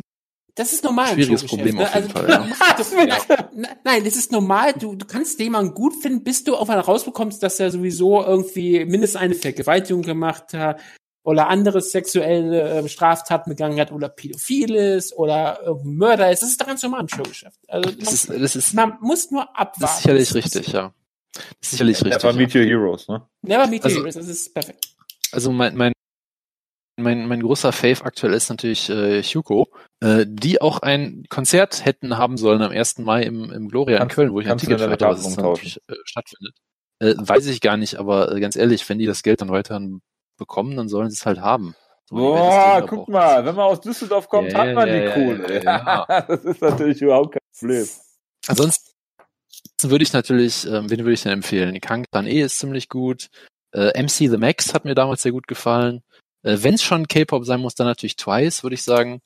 Das ist normal. Schwieriges Problem ne? auf jeden also, Fall, ja. das, ja. Nein, das ist normal. Du, du kannst jemanden gut finden, bis du auf einmal rausbekommst, dass er sowieso irgendwie mindestens eine Vergewaltigung gemacht hat oder andere sexuelle äh, Straftaten begangen hat oder pädophil ist oder irgendein Mörder ist. Das ist doch ganz normal im Showgeschäft. Also das ist, man, das ist, man muss nur abwarten. das ist sicherlich richtig, ja. Das ist sicherlich richtig. Never Ja. Meet Your Heroes, ne? Never meet Also- your heroes. Das ist perfekt. Also mein, mein, mein, mein großer Fave aktuell ist natürlich äh, Hugo, äh, die auch ein Konzert hätten haben sollen am 1. Mai im, im Gloria in Kannst- Köln, wo ich ein Ticket in hatte, was es natürlich äh, stattfindet. Äh, weiß ich gar nicht, aber äh, ganz ehrlich, wenn die das Geld dann weiterhin bekommen, dann sollen sie es halt haben. So, Boah, guck auch- mal, wenn man aus Düsseldorf kommt, Ja, hat man ja, die Kohle. ja, ja. das ist natürlich überhaupt kein Problem. Ansonsten würde ich natürlich, ähm, wen würde ich denn empfehlen? Kang dann eh ist ziemlich gut. Äh, MC The Max hat mir damals sehr gut gefallen. Äh, Wenn es schon K-Pop sein muss, dann natürlich Twice, würde ich sagen.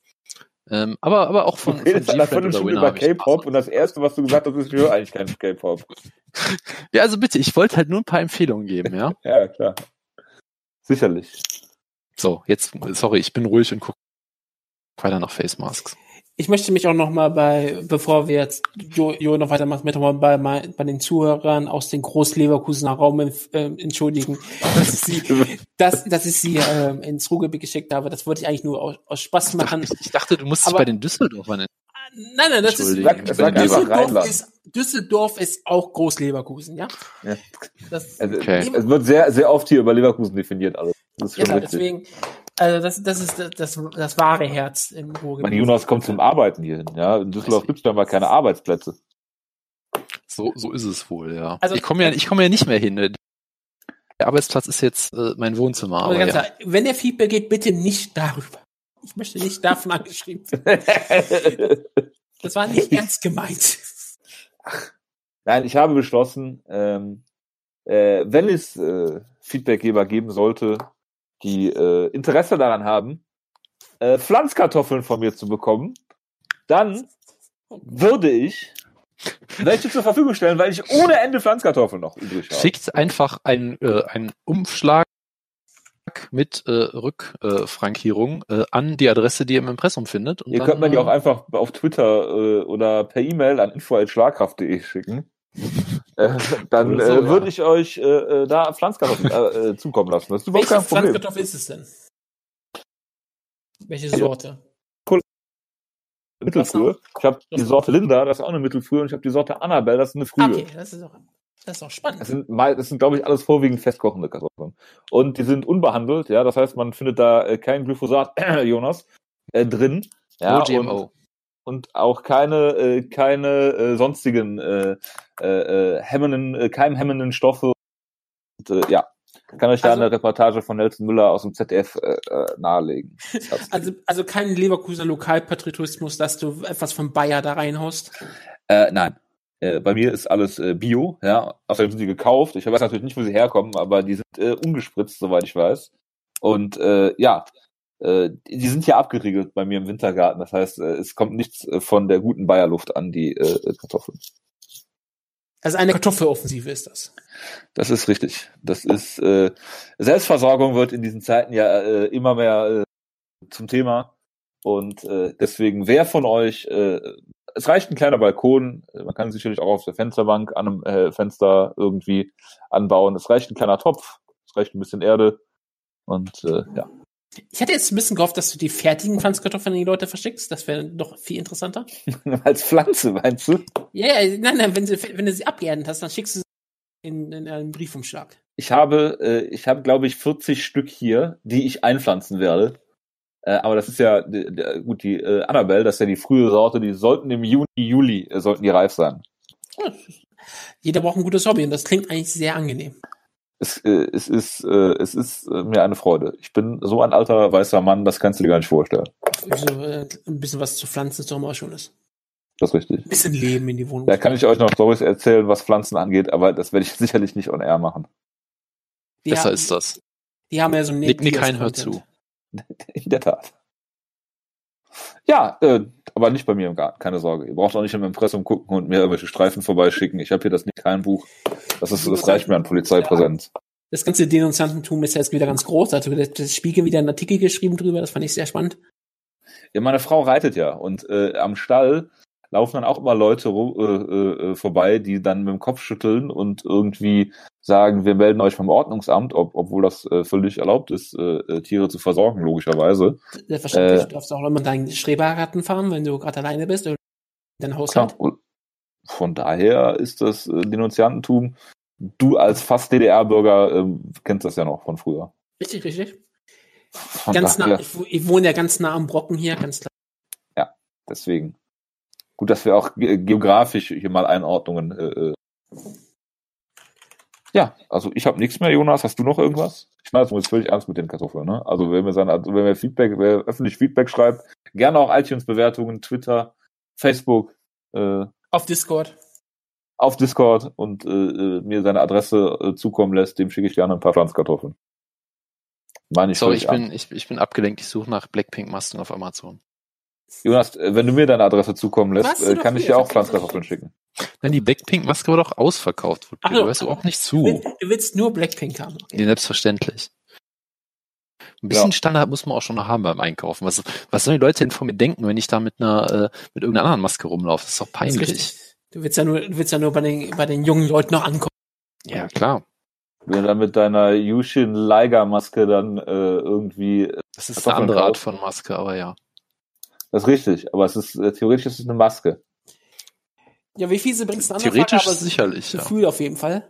Ähm, aber, aber auch von, Du von redest seit einer über. K-Pop und das erste, was du gesagt hast, ist, ich höre eigentlich keinen K-Pop. Ja, also bitte, ich wollte halt nur ein paar Empfehlungen geben, ja. Ja, klar. Sicherlich. So, jetzt, sorry, ich bin ruhig und gucke weiter nach Face Masks. Ich möchte mich auch noch mal bei, bevor wir jetzt Jo, jo noch weitermachen, möchte noch mal bei, bei, bei den Zuhörern aus dem Groß-Leverkusener Raum äh, entschuldigen, dass ich sie, dass, dass ich sie ähm, ins Ruhrgebiet geschickt habe. Das wollte ich eigentlich nur aus, aus Spaß machen. Ich, ich dachte, du musst dich bei den Düsseldorfern Nein, nein, das ist. Düsseldorf ist, Düsseldorf ist auch Groß-Leverkusen, ja? Ja. Das, Also, Okay. Es wird sehr, sehr oft hier über Leverkusen definiert, alles. Das ist schon ja, witzig. deswegen, also das, das ist das, das, das wahre Herz im Ruhrgebiet. Mein Jonas kommt zum Arbeiten hierhin, ja. In Düsseldorf gibt es aber keine Arbeitsplätze. So, so ist es wohl, ja. Also- ich komme ja, ich komme ja nicht mehr hin. Der Arbeitsplatz ist jetzt äh, mein Wohnzimmer, Aber aber ganz ja. klar, wenn der Feedback geht, bitte nicht darüber. Ich möchte nicht davon angeschrieben werden. Das war nicht ernst gemeint. Nein, ich habe beschlossen, ähm, äh, wenn es äh, Feedbackgeber geben sollte, die äh, Interesse daran haben, äh, Pflanzkartoffeln von mir zu bekommen, dann würde ich welche zur Verfügung stellen, weil ich ohne Ende Pflanzkartoffeln noch übrig habe. Schickt einfach einen, äh, einen Umschlag mit äh, Rückfrankierung äh, an die Adresse, die ihr im Impressum findet. Und Ihr dann, könnt mir die auch einfach auf Twitter äh, oder per E-Mail an info.schlagkraft.de schicken. Äh, dann so, äh, ja. würde ich euch äh, äh, da Pflanzkartoffeln äh, zukommen lassen. Das ist überhaupt Welche kein Problem. Pflanzkartoffel ist es denn? Welche Sorte? Mittelfrühe. Ich habe die Sorte Linda, das ist auch eine Mittelfrühe, und ich habe die Sorte Annabelle, das ist eine Frühe. Okay, das ist auch, das ist auch spannend. Das sind, das sind, glaube ich, alles vorwiegend festkochende Kartoffeln. Und die sind unbehandelt, ja, das heißt, man findet da äh, kein Glyphosat, Jonas, äh, drin. Ja, no GMO. Und, auch keine, äh, keine äh, sonstigen äh, äh, äh, hemmenden, äh, keimhemmenden Stoffe. Und, äh, ja, kann euch da Also- eine Reportage von Nelson Müller aus dem ZDF äh, äh, nahelegen. Also, also kein Leverkusener Lokalpatriotismus, dass du etwas von Bayer da reinhaust. Äh, nein. Äh, bei mir ist alles äh, Bio, ja. Außerdem sind die gekauft. Ich weiß natürlich nicht, wo sie herkommen, aber die sind äh, ungespritzt, soweit ich weiß. Und äh, ja, die sind ja abgeriegelt bei mir im Wintergarten. Das heißt, äh, es kommt nichts äh, von der guten Bayerluft an die äh, Kartoffeln. Also eine Kartoffeloffensive ist das. Das ist richtig. Das ist äh, Selbstversorgung wird in diesen Zeiten ja äh, immer mehr äh, zum Thema. Und äh, deswegen, wer von euch, äh, es reicht ein kleiner Balkon, äh, man kann sicherlich auch auf der Fensterbank an einem äh, Fenster irgendwie anbauen. Es reicht ein kleiner Topf, es reicht ein bisschen Erde. Und äh, ja. Ich hätte jetzt ein bisschen gehofft, dass du die fertigen Pflanzkartoffeln an die Leute verschickst. Das wäre doch viel interessanter. Als Pflanze, meinst du? Ja, ja, nein, nein, wenn, sie, wenn du sie abgeerntet hast, dann schickst du sie in, in einen Briefumschlag. Ich habe, äh, ich habe, glaube ich, 40 Stück hier, die ich einpflanzen werde. Äh, aber das ist ja gut, die äh, Annabelle, das ist ja die frühe Sorte, die sollten im Juni, Juli äh, sollten die reif sein. Ja, ist- Jeder braucht ein gutes Hobby und das klingt eigentlich sehr angenehm. Es, äh, es ist, äh, es ist äh, mir eine Freude. Ich bin so ein alter weißer Mann, das kannst du dir gar nicht vorstellen. So, äh, ein bisschen was zu pflanzen ist doch immer schon ist. Das ist richtig. Ein bisschen Leben in die Wohnung. Da kann ich euch noch Stories erzählen, was Pflanzen angeht, aber das werde ich sicherlich nicht on air machen. die Besser haben, ist das. Die haben ja so ein Nick, Nick Hein hört zu. In der Tat. Ja, äh, aber nicht bei mir im Garten, keine Sorge. Ihr braucht auch nicht im Impressum gucken und mir irgendwelche Streifen vorbeischicken. Ich habe hier das Nick Hein Buch. Das ist, das reicht mir an Polizeipräsenz. Das ganze Denunziantentum ist ja jetzt wieder ganz groß. Also das, das Spiegel wieder einen Artikel geschrieben drüber. Das fand ich sehr spannend. Ja, meine Frau reitet ja und äh, am Stall laufen dann auch immer Leute ru- äh, äh, vorbei, die dann mit dem Kopf schütteln und irgendwie sagen, wir melden euch vom Ordnungsamt, ob, obwohl das äh, völlig erlaubt ist, äh, äh, Tiere zu versorgen, logischerweise. Selbstverständlich. Äh. du darfst auch immer deinen Schrebergarten fahren, wenn du gerade alleine bist oder dein Klar. Haushalt. Und von daher ist das äh, Denunziantentum, du als fast DDR-Bürger ähm, kennst das ja noch von früher. Richtig, richtig. Von Ganz nah, ich, ich wohne ja ganz nah am Brocken hier, ganz klar. deswegen. Gut, dass wir auch ge geografisch hier mal Einordnungen. Äh, äh. ja, also ich habe nichts mehr, Jonas. Hast du noch irgendwas? Ich meine, das muss völlig ernst mit den Kartoffeln. Ne? Also wenn wir sein, also wenn wir Feedback, wer öffentlich Feedback schreibt, gerne auch iTunes-Bewertungen, Twitter, Facebook, äh, Auf Discord. auf Discord und äh, äh, mir seine Adresse äh, zukommen lässt, dem schicke ich gerne ein paar Pflanzkartoffeln. Meine ich Sorry, ich bin, ich, ich bin abgelenkt. Ich suche nach Blackpink-Masken auf Amazon. Jonas, äh, wenn du mir deine Adresse zukommen lässt, äh, kann ich dir auch? Pflanzkartoffeln schicken. Nein, die Blackpink-Maske war doch ausverkauft. Ach Du hörst du auch nicht zu. willst, du willst nur Blackpink haben. Okay. Nee, selbstverständlich. Ein bisschen Ja. Standard muss man auch schon noch haben beim Einkaufen. Was, was sollen die Leute denn von mir denken, wenn ich da mit einer, äh, mit irgendeiner anderen Maske rumlaufe? Das ist doch peinlich. Du willst ja nur, du willst ja nur bei den, bei den jungen Leuten noch ankommen. Ja, klar. Wenn du dann mit deiner Yushin Liger Maske dann äh, irgendwie, äh, Das ist eine andere Art von Maske, aber ja. Das ist richtig, aber es ist äh, theoretisch ist es eine Maske. Ja, wie viel sie bringst du an Theoretisch sicherlich, ja. Gefühl auf jeden Fall.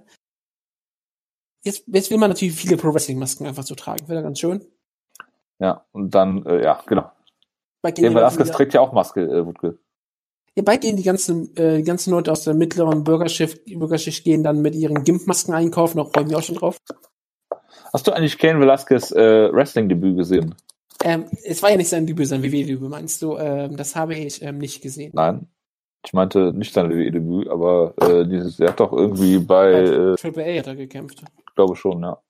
Jetzt, jetzt will man natürlich viele Pro Wrestling Masken einfach so tragen. Wäre ganz schön. Ja, und dann, äh, ja, genau. Bei Velasquez trägt ja auch Maske, äh, Wutke. ja, bei denen die ganzen, äh, die ganzen Leute aus der mittleren Bürgerschicht, Bürgerschicht gehen dann mit ihren Gimp-Masken einkaufen. Da freuen wir auch schon drauf. Hast du eigentlich Kane Velasquez äh, Wrestling-Debüt gesehen? Ähm, es war ja nicht sein Debüt, sein WWE-Debüt, meinst du? Ähm, das habe ich ähm, nicht gesehen. Nein. Ich meinte nicht sein WWE-Debüt, aber äh, dieses, er hat doch irgendwie bei, äh, Triple A hat er gekämpft. ich glaube schon, ja.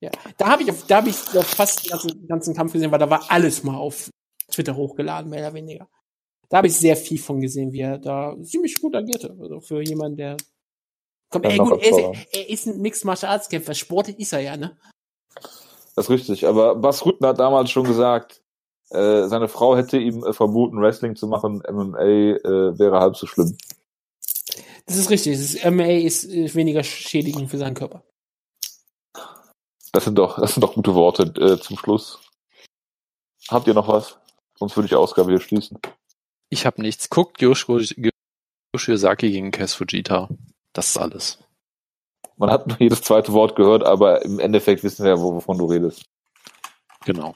Ja, da habe ich, da habe ich fast den ganzen, ganzen Kampf gesehen, weil da war alles mal auf Twitter hochgeladen, mehr oder weniger. Da habe ich sehr viel von gesehen, wie er da ziemlich gut agierte. Also für jemanden, der. Komm, ey, gut, er ist, er ist ein Mixed Martial Arts Kämpfer. Sportlich ist er ja, ne? Das ist richtig. Aber Bas Rutten hat damals schon gesagt, äh, seine Frau hätte ihm äh, verboten, Wrestling zu machen. MMA äh, wäre halb so schlimm. Das ist richtig. Das MMA ist äh, weniger schädigend für seinen Körper. Das sind doch, das sind doch gute Worte äh, zum Schluss. Habt ihr noch was? Sonst würde ich die Ausgabe hier schließen. Ich habe nichts. Guckt Yoshiosaki gegen Kes Fujita. Das ist alles. Man hat nur jedes zweite Wort gehört, aber im Endeffekt wissen wir ja, wovon du redest. Genau.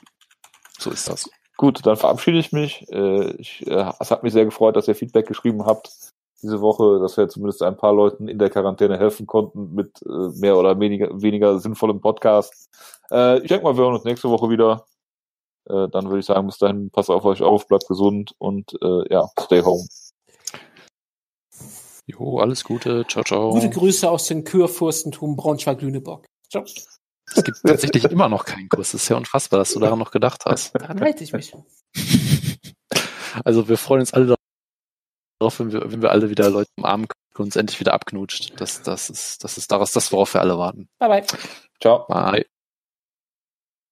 So ist das. Gut, dann verabschiede ich mich. Äh, ich, äh, es hat mich sehr gefreut, dass ihr Feedback geschrieben habt diese Woche, dass wir zumindest ein paar Leuten in der Quarantäne helfen konnten mit äh, mehr oder weniger, weniger sinnvollem Podcast. ich denke mal, wir hören uns nächste Woche wieder. dann würde ich sagen, bis dahin, passt auf euch auf, bleibt gesund und ja, stay home. Jo, alles Gute. Ciao, ciao. Gute Grüße aus dem Kürfürstentum Braunschweig-Lüneburg. Ciao. Es gibt tatsächlich immer noch keinen Kurs. Das ist ja unfassbar, dass du daran noch gedacht hast. Daran halte ich mich. Also wir freuen uns alle darauf, wenn wir, wenn wir alle wieder Leute umarmen können, uns endlich wieder abknutscht. Das, das ist, das ist daraus das, worauf wir alle warten. Bye bye. Ciao. Bye.